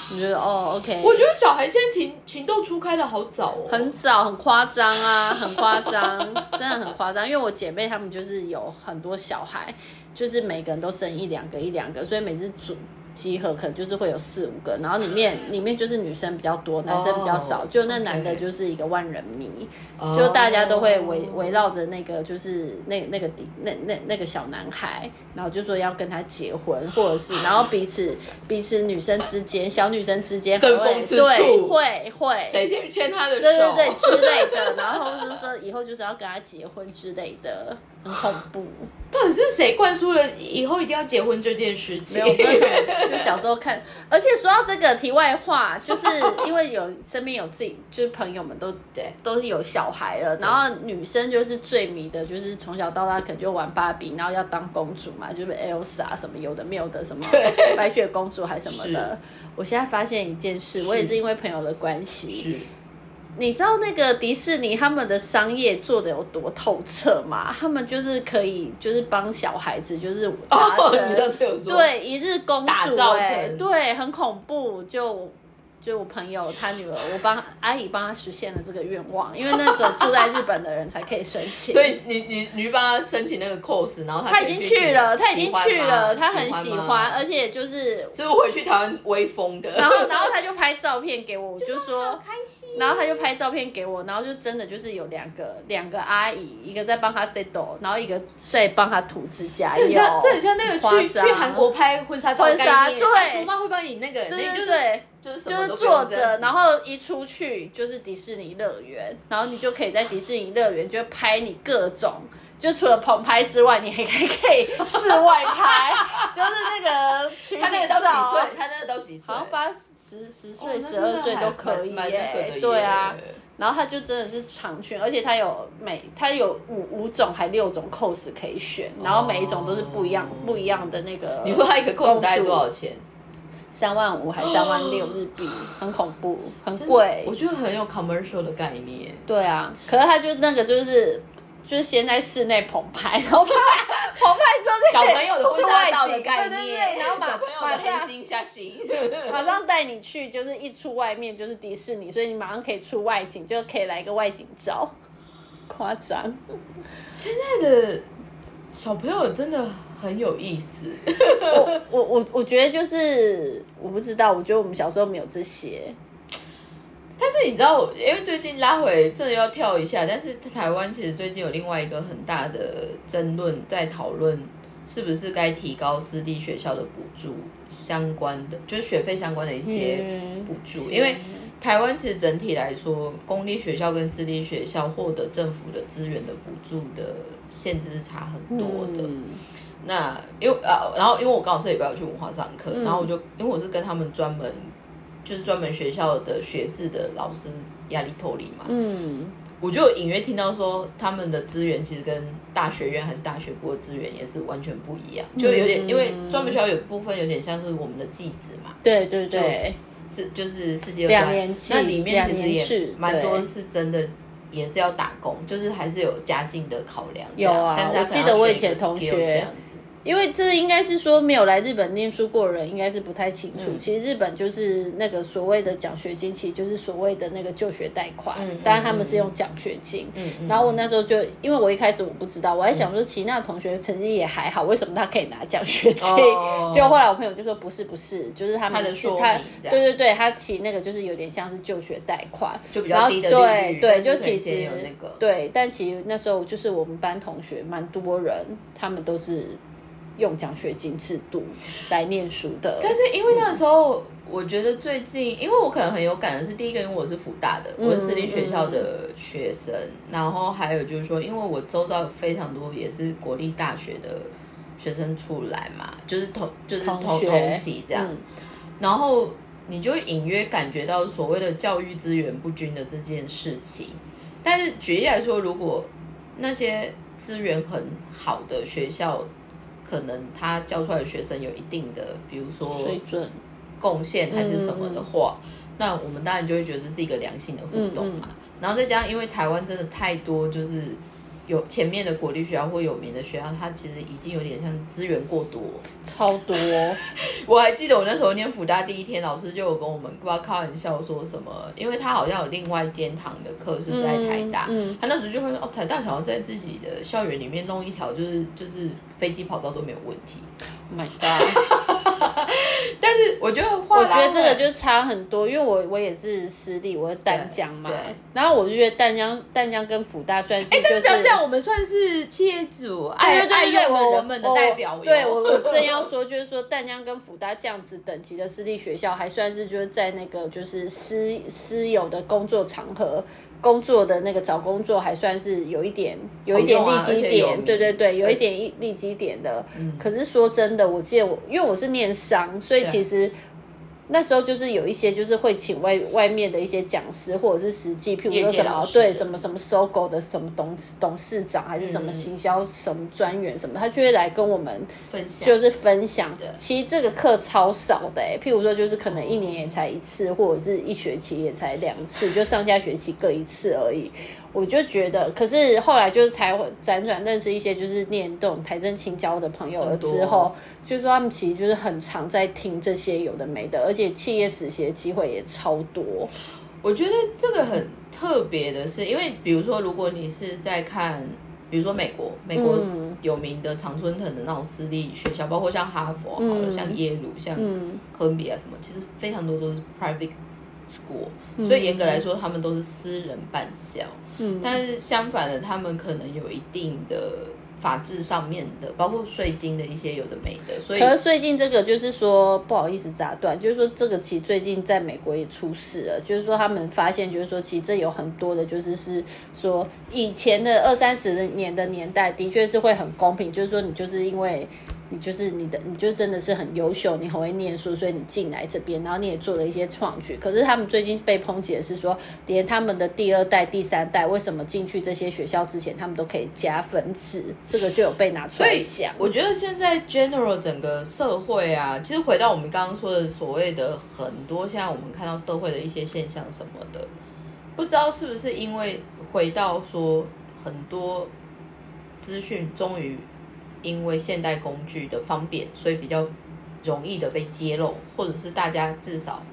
你觉得哦，OK？我觉得小孩现在情情窦初开的好早哦，很早，很夸张啊，很夸张，真的很夸张。因为我姐妹她们就是有很多小孩，就是每个人都生一两个一两个，所以每次煮。集合可能就是会有四五个，然后里面里面就是女生比较多，男生比较少。就那男的就是一个万人迷，就大家都会围围绕着那个就是那那个底那那那个小男孩，然后就说要跟他结婚，或者是然后彼此彼此女生之间小女生之间争风吃醋，会会。谁先牵他的手，对对对之类的，然后就是说以后就是要跟他结婚之类的。很恐怖，到底是谁灌输了以后一定要结婚这件事情？没有，<laughs> 就小时候看。而且说到这个题外话，就是因为有身边有自己，就是朋友们都对都是有小孩了，然后女生就是最迷的，就是从小到大可能就玩芭比，然后要当公主嘛，就是 Elsa 什么有的没有的什么白雪公主还什么的。我现在发现一件事，我也是因为朋友的关系。你知道那个迪士尼他们的商业做的有多透彻吗？他们就是可以，就是帮小孩子，就是达成对一日公主，哎，对，很恐怖就。就我朋友他女儿，我帮阿姨帮他实现了这个愿望，因为那种住在日本的人才可以申请。<laughs> 所以你你你帮他申请那个 cos，然后他已经去了，他已经去了，他很喜欢，而且就是是不是回去台湾威风的？然后然后他就拍照片给我，我就说开心。然后他就拍照片给我，然后就真的就是有两个两个阿姨，一个在帮他 settle，然后一个在帮他涂指甲。这很像这很像那个去去韩国拍婚纱照婚纱对，我妈会帮你那个，对对对。就是坐着，然后一出去就是迪士尼乐园，然后你就可以在迪士尼乐园就拍你各种，就除了棚拍之外，你还可以可以室外拍，<laughs> 就是那个 <laughs> 他那个都几岁？他那个都几岁？好像八十十岁、十二岁都可以耶。对啊，然后他就真的是长裙，而且他有每他有五五种还六种 cos 可以选，然后每一种都是不一样不一样的那个。你说他一个 cos 大概多少钱？三万五还三万六日币，<gasps> 很恐怖，很贵。我觉得很有 commercial 的概念。对啊，可是他就那个就是就是先在室内棚拍，然后拍棚拍之后小朋友的婚纱照的概念，对对对，然后小朋友的黑心下心，马上带你去，就是一出外面就是迪士尼，所以你马上可以出外景，就可以来一个外景照，<laughs> 夸张。现在的小朋友真的。很有意思，我我我我觉得就是我不知道，我觉得我们小时候没有这些。但是你知道，因为最近拉回这要跳一下，但是台湾其实最近有另外一个很大的争论，在讨论是不是该提高私立学校的补助相关的，就是学费相关的一些补助，因为台湾其实整体来说，公立学校跟私立学校获得政府的资源的补助的限制是差很多的。那因为呃，然后因为我刚好这礼拜要去文化上课，然后我就因为我是跟他们专门就是专门学校的学制的老师压力脱离嘛，嗯，我就隐约听到说他们的资源其实跟大学院还是大学部的资源也是完全不一样，就有点因为专门学校有部分有点像是我们的技职嘛，对对对，是就是世界两年那里面其实也蛮多是真的。也是要打工，就是还是有家境的考量。有啊，我记得我以前同学这样子。因为这应该是说没有来日本念书过人，应该是不太清楚。其实日本就是那个所谓的奖学金，其实就是所谓的那个就学贷款。嗯，当然他们是用奖学金。嗯嗯。然后我那时候就，因为我一开始我不知道，我还想说齐娜同学成绩也还好，为什么他可以拿奖学金？哦。<laughs> 结果后来我朋友就说不是不是，就是他们是他对对对，他提那个就是有点像是就学贷款，就比较低的对对，就其实那个对，但其实那时候就是我们班同学蛮多人，他们都是。用奖学金制度来念书的，但是因为那个时候，我觉得最近，因为我可能很有感的是，第一个，因为我是福大的，我是私立学校的学生，然后还有就是说，因为我周遭有非常多也是国立大学的学生出来嘛，就是同就是同同期这样，然后你就隐约感觉到所谓的教育资源不均的这件事情。但是举例来说，如果那些资源很好的学校，可能他教出来的学生有一定的，比如说水准。贡献还是什么的话，那我们当然就会觉得这是一个良性的互动嘛。然后再加上，因为台湾真的太多，就是有前面的国立学校或有名的学校，它其实已经有点像资源过多，超多。<laughs> 我还记得我那时候念辅大第一天，老师就有跟我们不知道开玩笑说什么，因为他好像有另外一间堂的课是在台大，他那时候就会说哦，台大想要在自己的校园里面弄一条，就是就是飞机跑道都没有问题。My God！<laughs> 但是我觉得，我觉得这个就差很多，因为我我也是私立，我是淡江嘛，然后我就觉得淡江淡江跟福大算是，哎，但是这样我们算是企业主爱爱用的人们的代表。对我我正要说，就是说淡江跟福大这样子等级的私立学校，还算是就是在那个就是私私有的工作场合。工作的那个找工作还算是有一点有一点利基点，对对对，有一点利利基点的。可是说真的，我记得我因为我是念商，所以其实。那时候就是有一些就是会请外外面的一些讲师或者是实际，譬如说什么对什么什么搜狗的什么董董事长还是什么行销什么专员什么，他就会来跟我们分享，就是分享。其实这个课超少的哎，譬如说就是可能一年也才一次，或者是一学期也才两次，就上下学期各一次而已。我就觉得，可是后来就是才辗转认识一些就是念这种台政青交的朋友了之后，就说他们其实就是很常在听这些有的没的，而且企业实习的机会也超多。我觉得这个很特别的是，因为比如说如果你是在看，比如说美国，美国有名的常春藤的那种私立学校，包括像哈佛，好了，像耶鲁，像哥伦比亚什么，其实非常多都是 private school，所以严格来说，他们都是私人办校。嗯，但是相反的，他们可能有一定的法制上面的，包括税金的一些有的没的。所以，可是最近这个就是说，不好意思打断，就是说这个其实最近在美国也出事了，就是说他们发现，就是说其实这有很多的，就是是说以前的二三十年的年代，的确是会很公平，就是说你就是因为。你就是你的，你就真的是很优秀，你很会念书，所以你进来这边，然后你也做了一些创举。可是他们最近被抨击的是说，连他们的第二代、第三代，为什么进去这些学校之前，他们都可以加分制？这个就有被拿出来讲。我觉得现在 general 整个社会啊，其实回到我们刚刚说的所谓的很多，现在我们看到社会的一些现象什么的，不知道是不是因为回到说很多资讯终于。因为现代工具的方便，所以比较容易的被揭露，或者是大家至少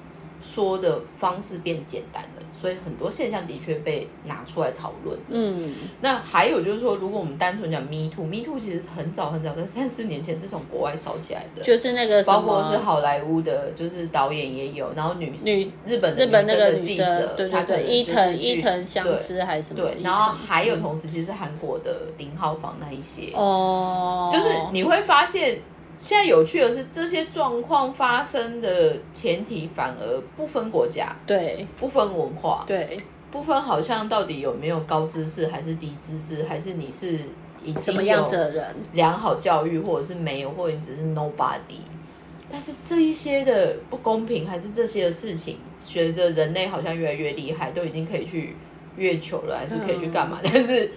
说的方式变简单了。所以很多现象的确被拿出来讨论。嗯，那还有就是说，如果我们单纯讲 Me Too，Me Too 其实很早很早，在三四年前是从国外烧起来的，就是那个包括是好莱坞的，就是导演也有，然后女女日本日本那个记者，对对对，伊藤伊藤相知还是什么？对，然后还有同时其实是韩国的林浩房那一些哦，就是你会发现。现在有趣的是，这些状况发生的前提反而不分国家，对，不分文化，对，不分好像到底有没有高知识还是低知识，还是你是已经么样子的人，良好教育，或者是没有，或者你只是 nobody。但是这一些的不公平，还是这些的事情，随着人类好像越来越厉害，都已经可以去月球了，还是可以去干嘛？但是。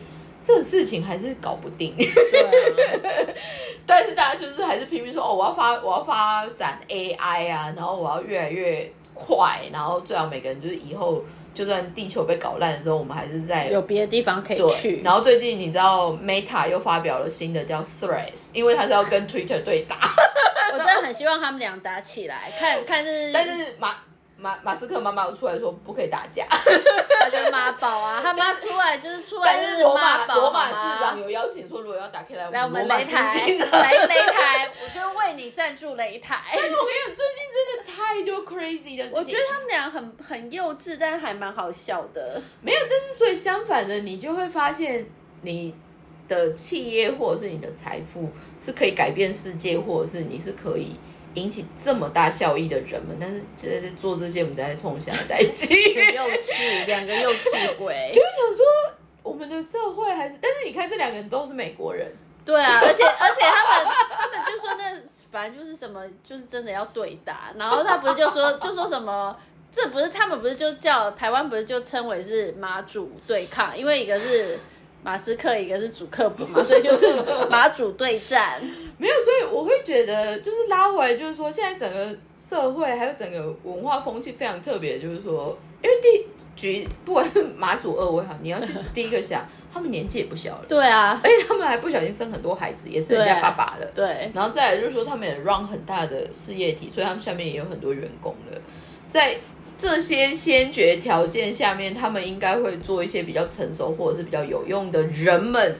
这事情还是搞不定，<laughs> 但是大家就是还是拼命说哦，我要发我要发展 AI 啊，然后我要越来越快，然后最好每个人就是以后就算地球被搞烂了之后，我们还是在有别的地方可以去。然后最近你知道 Meta 又发表了新的叫 Threads，因为它是要跟 Twitter 对打。<laughs> 我真的很希望他们俩打起来，看看是，<laughs> 但是马。马马斯克妈妈出来说不可以打架，<laughs> 他就妈宝啊，他妈出来就是出来就是罗马罗马市长有邀请说如果要打开来，来我们擂台，来擂台，我就为你赞助擂台。但是我跟你讲，最近真的太多 crazy 的事情。我觉得他们俩很很幼稚，但是还蛮好笑的。没有，但是所以相反的，你就会发现你的企业或者是你的财富是可以改变世界，或者是你是可以。引起这么大效益的人们，<laughs> 但是在在做这些，我们在冲下代机，幼稚，两个幼稚鬼，<laughs> 就想说我们的社会还是，但是你看这两个人都是美国人，对啊，而且而且他们他们就说那反正就是什么，就是真的要对打，然后他不是就说 <laughs> 就说什么，这不是他们不是就叫台湾不是就称为是马祖对抗，因为一个是马斯克，一个是主克伯嘛，所以就是马祖对战。没有，所以我会觉得就是拉回来，就是说现在整个社会还有整个文化风气非常特别，就是说，因为第举不管是马祖二位哈，你要去第一个想，<laughs> 他们年纪也不小了，对啊，而且他们还不小心生很多孩子，也是人家爸爸了。对，然后再来就是说，他们也 run 很大的事业体，所以他们下面也有很多员工了。在这些先决条件下面，他们应该会做一些比较成熟或者是比较有用的人们，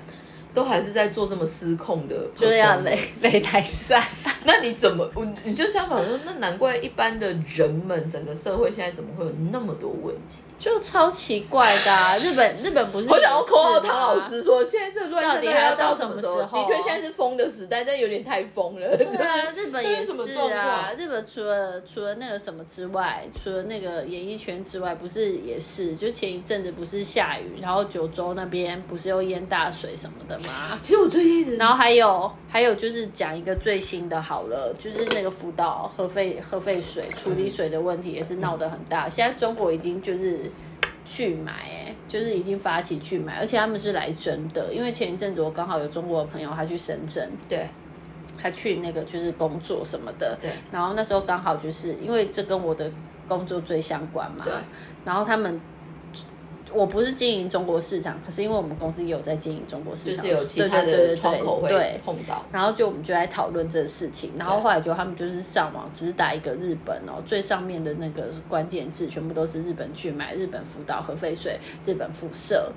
都还是在做这么失控的就是要擂擂台赛。<laughs> 那你怎么，我你就相反说，那难怪一般的人们，整个社会现在怎么会有那么多问题？就超奇怪的、啊，<laughs> 日本日本不是我想要也是扣到吗唐老师说，现在这个乱到底还要到什么时候的确，现在是疯的时代，但有点太疯了。对啊，<laughs> 日本也是啊。日本除了除了那个什么之外，除了那个演艺圈之外，不是也是？就前一阵子不是下雨，然后九州那边不是又淹大水什么的吗？其实我最近一直，然后还有还有就是讲一个最新的好了，就是那个福岛核废核废水处理水的问题也是闹得很大。现在中国已经就是去买、哎，就是已经发起去买，而且他们是来真的。因为前一阵子我刚好有中国的朋友，他去深圳，对他去那个就是工作什么的，对，然后那时候刚好就是因为这跟我的工作最相关嘛，对，然后他们。我不是经营中国市场，可是因为我们公司也有在经营中国市场，就是有其他的对对对对窗口会，碰到。然后就我们就在讨论这个事情，然后后来就他们就是上网只是打一个日本哦，最上面的那个关键字全部都是日本去买日本福岛核废水、日本辐射。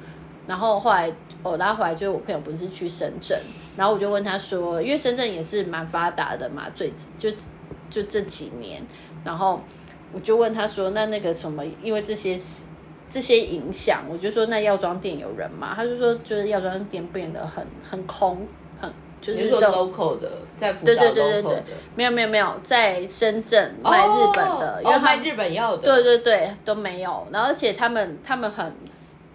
然后后来我拉回来，就是我朋友不是去深圳，然后我就问他说，因为深圳也是蛮发达的嘛，最就就这几年，然后我就问他说，那那个什么，因为这些这些影响，我就说那药妆店有人嘛？他就说就是药妆店变得很很空，很就是说 local 的，在福岛对对对对 local 对。的，没有没有没有，在深圳卖日本的，哦因为卖日本药的，对对对都没有，然后而且他们他们很，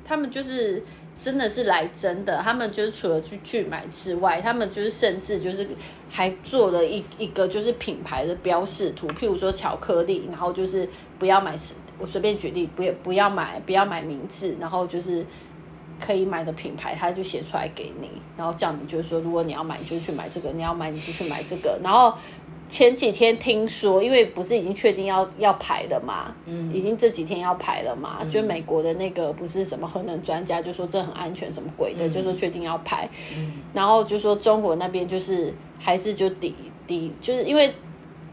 他们就是真的是来真的，他们就是除了去去买之外，他们就是甚至就是还做了一一个就是品牌的标示图，譬如说巧克力，然后就是不要买，我随便举例，不要不要买不要买名字，然后就是。可以买的品牌，他就写出来给你，然后叫你就是说，如果你要买，你就去买这个；你要买，你就去买这个。然后前几天听说，因为不是已经确定要要排了嘛，嗯，已经这几天要排了嘛，就美国的那个不是什么核能专家就说这很安全，什么鬼的，就说确定要排，嗯，然后就说中国那边就是还是就抵抵，就是因为。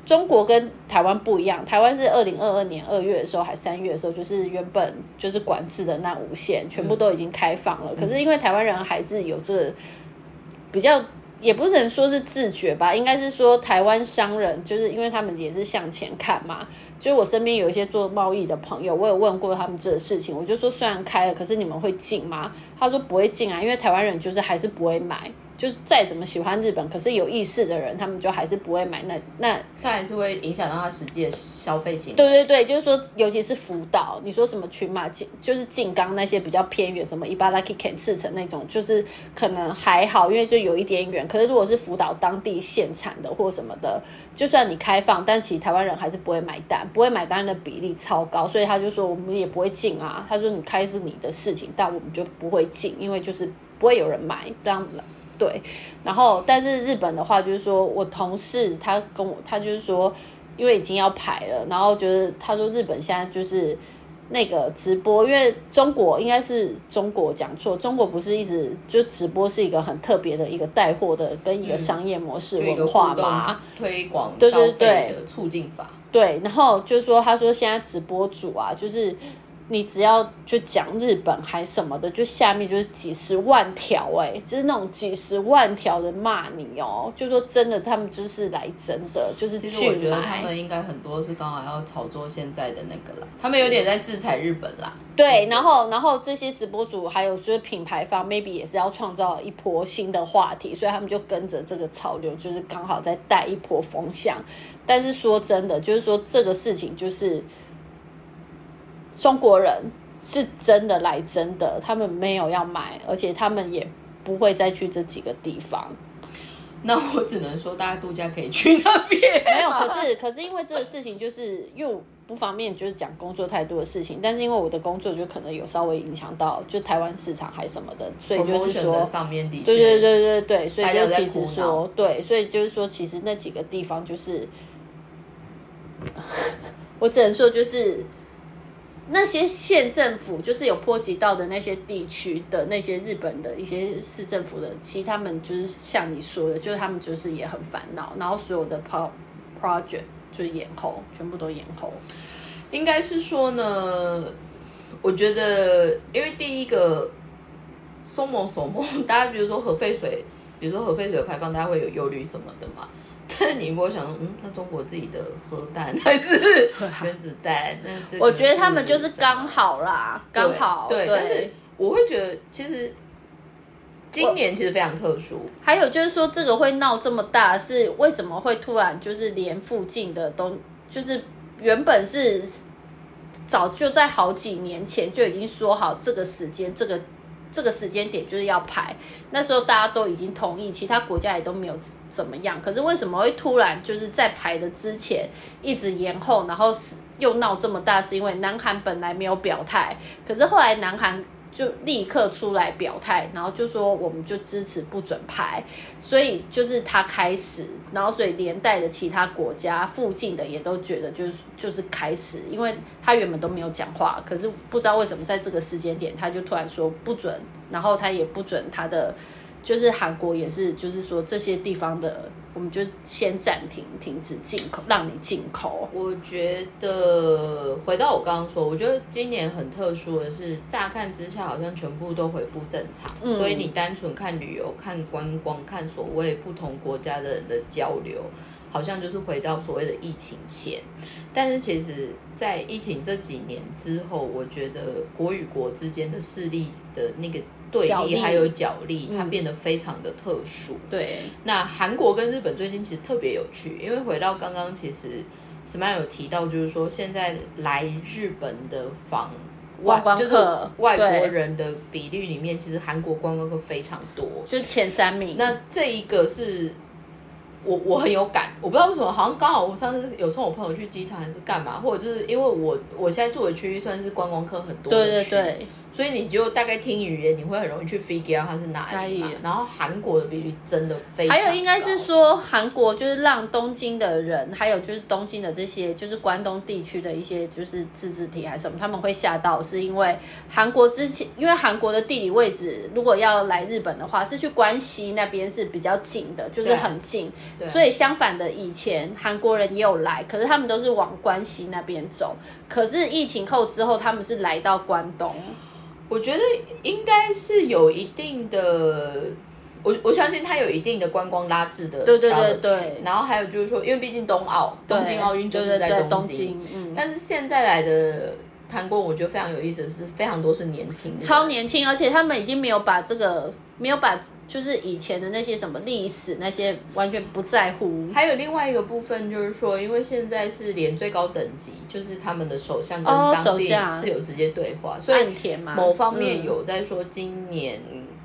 中国跟台湾不一样，台湾是二零二二年二月的时候，还三月的时候，就是原本就是管制的那五线，全部都已经开放了。可是因为台湾人还是有这个比较，也不能说是自觉吧，应该是说台湾商人，就是因为他们也是向前看嘛。就是我身边有一些做贸易的朋友，我有问过他们这个事情，我就说虽然开了，可是你们会进吗？他说不会进啊，因为台湾人就是还是不会买。就是再怎么喜欢日本，可是有意识的人，他们就还是不会买。那那他还是会影响到他实际的消费行为。对对对，就是说，尤其是福岛，你说什么群马静，就是静冈那些比较偏远，什么伊巴拉基肯赤城那种，就是可能还好，因为就有一点远。可是如果是福岛当地现产的或什么的，就算你开放，但其实台湾人还是不会买单，不会买单的比例超高，所以他就说我们也不会进啊。他说你开是你的事情，但我们就不会进，因为就是不会有人买这样子。对，然后但是日本的话，就是说我同事他跟我，他就是说，因为已经要排了，然后就是他说日本现在就是那个直播，因为中国应该是中国讲错，中国不是一直就直播是一个很特别的一个带货的跟一个商业模式文化嘛，推广对对消费的促进法。对，然后就是说他说现在直播主啊，就是。你只要就讲日本还什么的，就下面就是几十万条哎、就是那种几十万条的骂你哦，就说真的，他们就是来真的，就是其实我去觉得他买。们应该很多是刚好要炒作现在的那个啦，他们有点在制裁日本啦。对，然后然后这些直播主还有就是品牌方，maybe 也是要创造一波新的话题，所以他们就跟着这个潮流，就是刚好在带一波风向。但是说真的，就是说这个事情就是中国人是真的来真的，他们没有要买，而且他们也不会再去这几个地方。<laughs> 那我只能说，大家度假可以去那边。没有，可是可是因为这个事情，就是因为不方便就是讲工作太多的事情，但是因为我的工作就可能有稍微影响到就台湾市场还什么的，所以就是说上面的，对对对对对，所以就其实说对，所以就是说，其实那几个地方就是，<laughs> 我只能说就是那些县政府，就是有波及到的那些地区的那些日本的一些市政府的，其实他们就是像你说的，就是他们就是也很烦恼，然后所有的 pro project 就是延后，全部都延后。应该是说呢，我觉得因为第一个松某手某，大家比如说核废水，比如说核废水的排放，大家会有忧虑什么的嘛。<laughs> 但是你如果想说，嗯，那中国自己的核弹还是 <laughs> 原子弹，那这我觉得他们就是刚好啦，刚好对，但是我会觉得其实今年其实非常特殊，还有就是说，这个会闹这么大，是为什么会突然就是连附近的都就是原本是早就在好几年前就已经说好这个时间这个这个时间点就是要排，那时候大家都已经同意，其他国家也都没有怎么样。可是为什么会突然就是在排的之前一直延后，然后又闹这么大？是因为南韩本来没有表态，可是后来南韩。就立刻出来表态，然后就说我们就支持不准排，所以就是他开始，然后所以连带的其他国家附近的也都觉得就是就是开始，因为他原本都没有讲话，可是不知道为什么在这个时间点他就突然说不准，然后他也不准他的，就是韩国也是就是说这些地方的我们就先暂停停止进口，让你进口。我觉得回到我刚刚说，我觉得今年很特殊的是，乍看之下好像全部都恢复正常，嗯所以你单纯看旅游、看观光、看所谓不同国家的人的交流，好像就是回到所谓的疫情前。但是其实，在疫情这几年之后，我觉得国与国之间的势力的那个对立还有角力，它嗯变得非常的特殊。对，那韩国跟日本最近其实特别有趣，因为回到刚刚，其实史曼有提到，就是说现在来日本的访外就是外国人的比率里面，其实韩国观光客非常多。就是前三名。那这一个是我我很有感，我不知道为什么，好像刚好我上次有送我朋友去机场还是干嘛，或者就是因为我我现在住的区域算是观光客很多的对对区对，所以你就大概听语言，你会很容易去 figure out 它是哪哪里里嘛。然后韩国的比例真的非常高，还有应该是说韩国就是让东京的人，还有就是东京的这些就是关东地区的一些就是自治体还是什么，他们会吓到，是因为韩国之前因为韩国的地理位置，如果要来日本的话，是去关西那边是比较近的，就是很近，所以相反的，以前韩国人也有来，可是他们都是往关西那边走，可是疫情后之后，他们是来到关东。我觉得应该是有一定的，我我相信它有一定的观光拉制的对对对对。然后还有就是说，因为毕竟冬奥、东京奥运就是在东京，京，嗯，但是现在来的韩国，我觉得非常有意思的是，非常多是年轻人，超年轻，而且他们已经没有把这个没有把就是以前的那些什么历史那些完全不在乎。还有另外一个部分就是说，因为现在是连最高等级，就是他们的首相跟哦当地首相。是有直接对话，所以某方面嗯有在说，今年、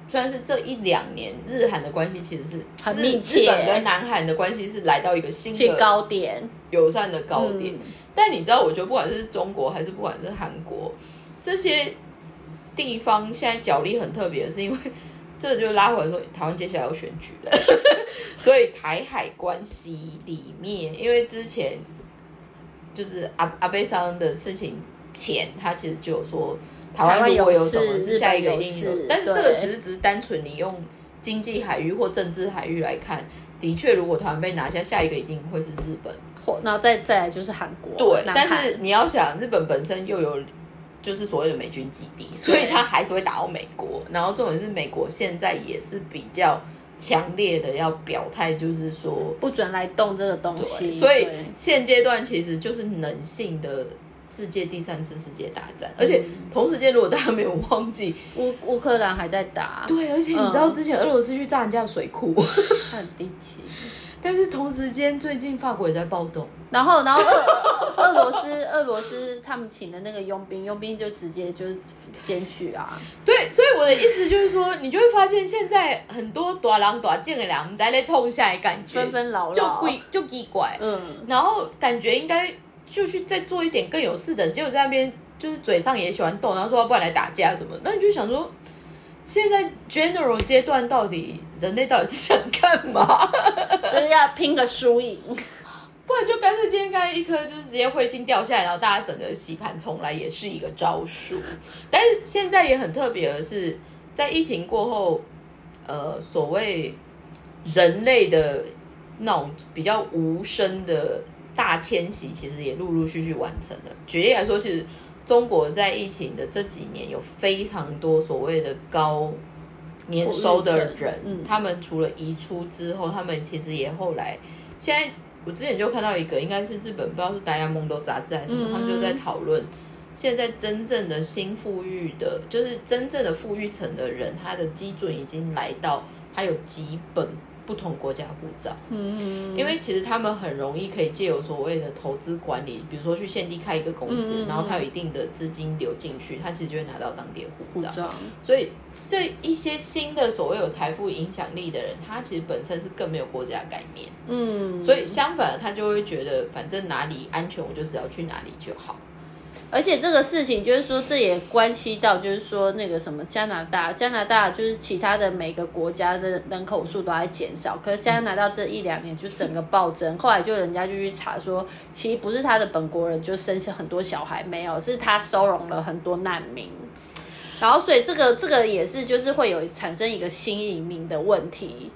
虽然是这一两年日韩的关系其实是很密切。日本跟南韩的关系是来到一个新的高点，友善的高点。嗯但你知道，我觉得不管是中国还是不管是韩国，这些地方现在角力很特别，是因为 <laughs> 这就拉回来说，台湾接下来要选举了，<laughs> 所以台海关系里面，因为之前就是阿阿贝桑的事情前，他其实就有说，台湾如果有什么是下一个一定但是这个对只是只是单纯你用经济海域或政治海域来看，的确，如果台湾被拿下，下一个一定会是日本。或然后再再来就是韩国，对，但是你要想，日本本身又有就是所谓的美军基地，所以它还是会打到美国。然后重点是，美国现在也是比较强烈的要表态，就是说，不准来动这个东西，所以对现阶段其实就是能性的世界第三次世界大战。而且同时间，如果大家没有忘记，乌乌克兰还在打，对，而且你知道之前俄罗斯去炸人家的水库，它 <laughs> 很低级。但是同时间最近法国也在暴动。然后，然后俄俄罗斯俄罗斯他们请的那个佣兵，佣兵就直接就是检举啊，对，所以我的意思就是说，你就会发现现在很多多狼多贱的狼在那冲下来，感觉纷纷扰扰，就鬼就奇怪，嗯，然后感觉应该就去再做一点更有事的人，结果在那边就是嘴上也喜欢动，然后说不然来打架什么，那你就想说。现在 general 阶段到底人类到底是想干嘛？<laughs> 就是要拼个输赢，不然就干脆今天盖一颗就是直接彗星掉下来，然后大家整个洗盘重来也是一个招数。但是现在也很特别的是，在疫情过后，呃，所谓人类的那种比较无声的大迁徙，其实也陆陆续续完成了。举例来说，其实。中国在疫情的这几年，有非常多所谓的高年收的人，他们除了移出之后，他们其实也后来，现在我之前就看到一个，应该是日本不知道是《达亚梦多》杂志还是什么，他们就在讨论，现在真正的新富裕的，就是真正的富裕层的人，他的基准已经来到，他有几本。不同国家护照，嗯，因为其实他们很容易可以借有所谓的投资管理，比如说去现地开一个公司，然后他有一定的资金流进去，他其实就会拿到当地的护照。所以这一些新的所谓有财富影响力的人，他其实本身是更没有国家概念，嗯，所以相反，他就会觉得反正哪里安全，我就只要去哪里就好。而且这个事情就是说，这也关系到，就是说那个什么加拿大，加拿大就是其他的每个国家的人口数都在减少，可是加拿大这一两年就整个暴增。后来就人家就去查说，其实不是他的本国人就生下很多小孩，没有，是他收容了很多难民。然后所以这个这个也是就是会有产生一个新移民的问题。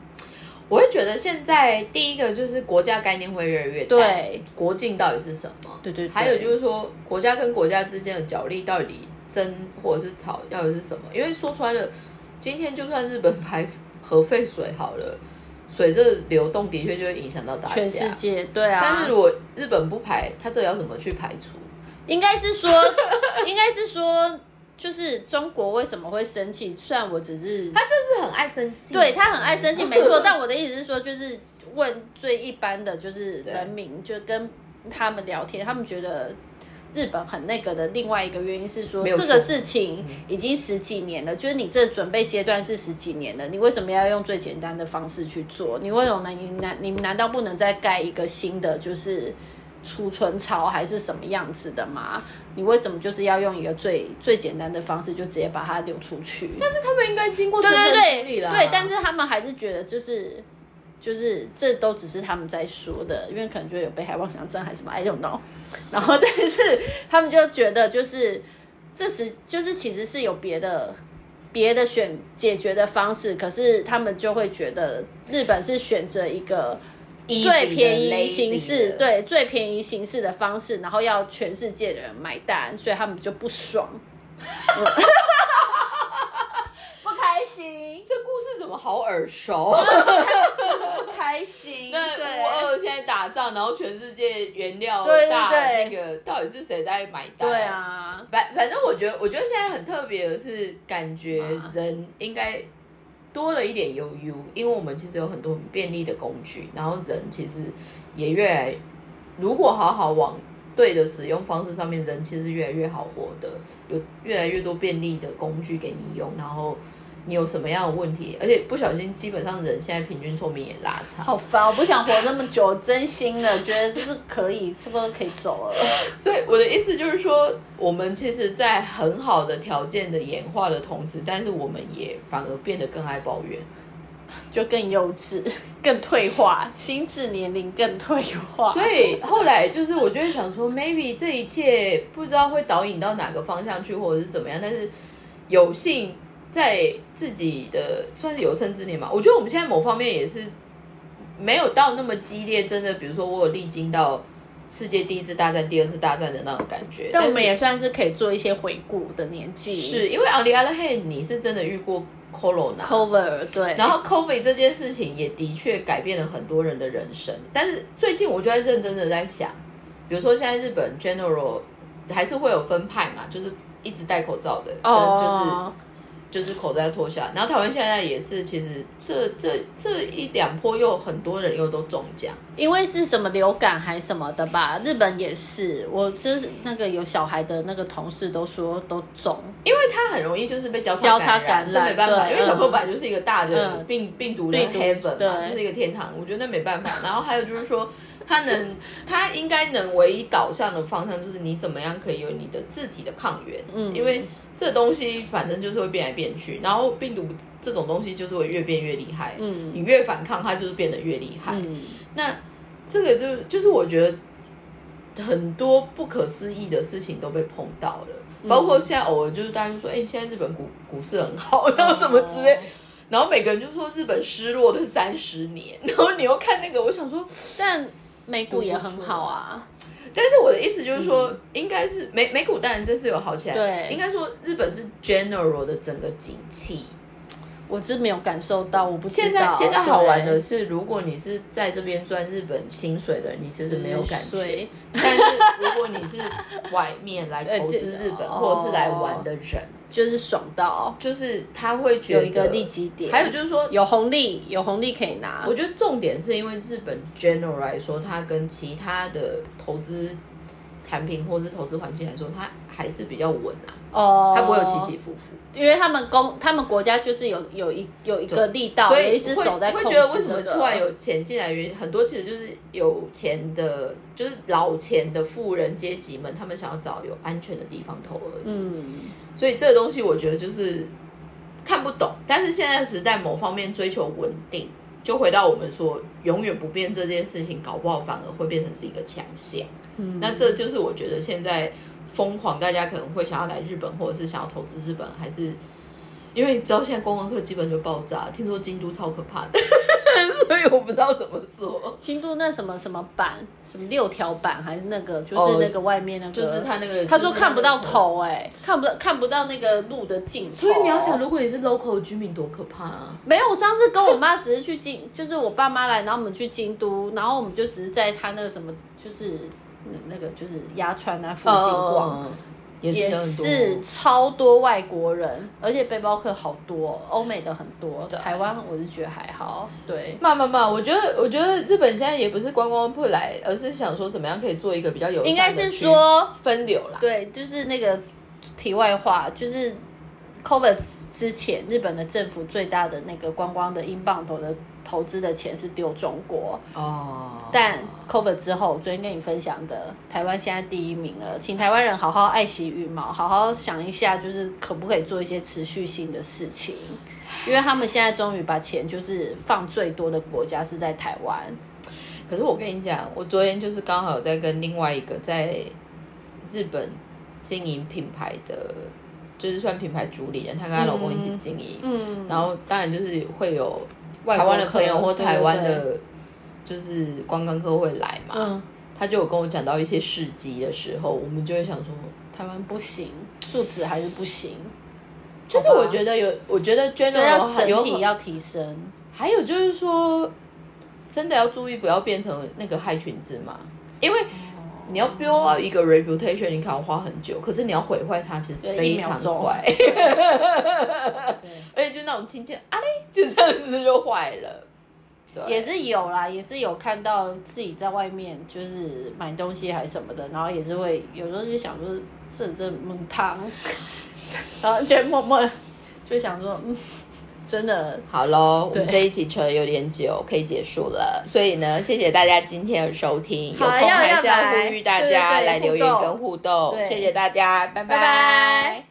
我会觉得现在第一个就是国家概念会越来越大，对，国境到底是什么？对对。还有就是说，国家跟国家之间的角力到底争或者是吵到底是什么？因为说穿了，今天就算日本排核废水好了，水这流动的确就会影响到大家。全世界对啊。但是如果日本不排，它这要怎么去排除？应该是说，<laughs> 应该是说。就是中国为什么会生气？虽然我只是他就是很爱生气，对他很爱生气，没错。<laughs> 但我的意思是说，就是问最一般的就是人民，就跟他们聊天，他们觉得日本很那个的。另外一个原因是说，这个事情已经十几年了，就是你这准备阶段是十几年了，你为什么要用最简单的方式去做？你为什么你难你难道不能再盖一个新的？就是。储存槽还是什么样子的吗？你为什么就是要用一个最最简单的方式，就直接把它流出去？但是他们应该经过对对对对，但是他们还是觉得就是就是这都只是他们在说的，因为可能就有被害妄想症还是什么，I don't know。然后但是他们就觉得就是这是就是其实是有别的别的选解决的方式，可是他们就会觉得日本是选择一个。最便宜形式，对最便宜形式的方式，然后要全世界的人买单，所以他们就不爽，<laughs> 不开心。这故事怎么好耳熟？<laughs> 不开心。那乌二现在打仗，然后全世界原料大，那个到底是谁在买单？对啊，反反正我觉得，我觉得现在很特别的是，感觉人应该。多了一点悠悠，因为我们其实有很多很便利的工具，然后人其实也越来，如果好好往对的使用方式上面，人其实越来越好活的，有越来越多便利的工具给你用，然后。你有什么样的问题？而且不小心，基本上人现在平均寿命也拉长。好烦，我不想活那么久，真心的觉得这是可以，是不是可以走了？<laughs> 所以我的意思就是说，我们其实，在很好的条件的演化的同时，但是我们也反而变得更爱抱怨，就更幼稚、<laughs> 更退化，心智年龄更退化。所以后来就是，我就会想说，maybe 这一切不知道会导引到哪个方向去，或者是怎么样，但是有幸。在自己的算是有生之年嘛，我觉得我们现在某方面也是没有到那么激烈，真的，比如说我有历经到世界第一次大战、第二次大战的那种感觉，但我们也算是可以做一些回顾的年纪。是因为 On the other hand，你是真的遇过 Corona，Cover 对，然后 Covid 这件事情也的确改变了很多人的人生。但是最近我就在认真的在想，比如说现在日本 General 还是会有分派嘛，就是一直戴口罩的，就是。就是口罩脱下，然后台湾现在也是，其实这这这一两波又很多人又都中奖，因为是什么流感还什么的吧？日本也是，我就是那个有小孩的那个同事都说都中，因为他很容易就是被交叉感染，这没办法，因为小朋友本来就是一个大的病病毒的 heaven 嘛，就是一个天堂，我觉得那没办法。然后还有就是说。他能，他应该能唯一导向的方向就是你怎么样可以有你的自己的抗原，嗯，因为这东西反正就是会变来变去，然后病毒这种东西就是会越变越厉害，嗯，你越反抗它就是变得越厉害，嗯，那这个就就是我觉得很多不可思议的事情都被碰到了，包括现在偶尔就是大家就说，哎，现在日本股股市很好，<laughs> 然后什么之类。然后每个人就说日本失落的三十年，然后你又看那个，我想说，但美股也很好啊。但是我的意思就是说，应该是美美股当然这次有好起来，对，应该说日本是 general 的整个景气。我是没有感受到，我不现在现在好玩的是，如果你是在这边赚日本薪水的人，你其实没有感觉。但是如果你是外面来投资日本 <laughs> 或者是来玩的人，就是爽到，就是他会觉得有一个利基点。还有就是说有红利，有红利可以拿。我觉得重点是因为日本 general 来说，它跟其他的投资产品或是投资环境来说，它还是比较稳啊。哦，它不会有起起伏伏，因为他们公他们国家就是有有一有一个力道，所以一只手在控制。会觉得为什么突然有钱进来？原因很多其实就是有钱的，就是老钱的富人阶级们，他们想要找有安全的地方投而已。嗯，所以这个东西我觉得就是看不懂。但是现在时代某方面追求稳定，就回到我们说永远不变这件事情，搞不好反而会变成是一个强项。嗯，那这就是我觉得现在。疯狂，大家可能会想要来日本，或者是想要投资日本，还是因为你知道现在观光客基本就爆炸，听说京都超可怕的，<laughs> 所以我不知道怎么说。京都那什么什么板，什么六条板，还是那个就是那个外面那个，就是他那个，他说看不到头，哎，看不到看不到那个路的尽头。所以你要想，如果你是 local 居民，多可怕啊！没有，我上次跟我妈只是去京，就是我爸妈来，然后我们去京都，然后我们就只是在他那个什么，就是。那个就是鸭川啊，附近逛，也是超多外国人，而且背包客好多，欧美的很多，台湾我是觉得还好。对，慢慢慢，我觉得我觉得日本现在也不是观光不来，而是想说怎么样可以做一个比较有，应该是说分流啦。对，就是那个题外话，就是 COVID 之前，日本的政府最大的那个观光的英镑投的。投资的钱是丢中国哦，但 cover 之后，昨天跟你分享的，台湾现在第一名了，请台湾人好好爱惜羽毛，好好想一下，就是可不可以做一些持续性的事情，因为他们现在终于把钱就是放最多的国家是在台湾，可是我跟你讲，我昨天就是刚好有在跟另外一个在日本经营品牌的，就是算品牌主理人，他跟他老公一起经营，嗯，然后当然就是会有。台湾的朋友或台湾的，就是观光客会来嘛，嗯他就有跟我讲到一些事迹的时候，我们就会想说，台湾不行，素质还是不行。就是我觉得有，我觉得 general 整体要提升，还有就是说，真的要注意不要变成那个害群之马，因为你要 build 一个 reputation，你可能花很久，可是你要毁坏它其实非常快。<laughs> 而且就那种亲切，啊嘞，就这样子就坏了。也是有啦，也是有看到自己在外面就是买东西还是什么的，然后也是会有时候就想说这这蒙汤，然后就默默就想说，嗯，真的好喽。我们这一集扯的有点久，可以结束了。所以呢，谢谢大家今天的收听，有空还是要呼吁大家来留言跟互动。谢谢大家，拜拜。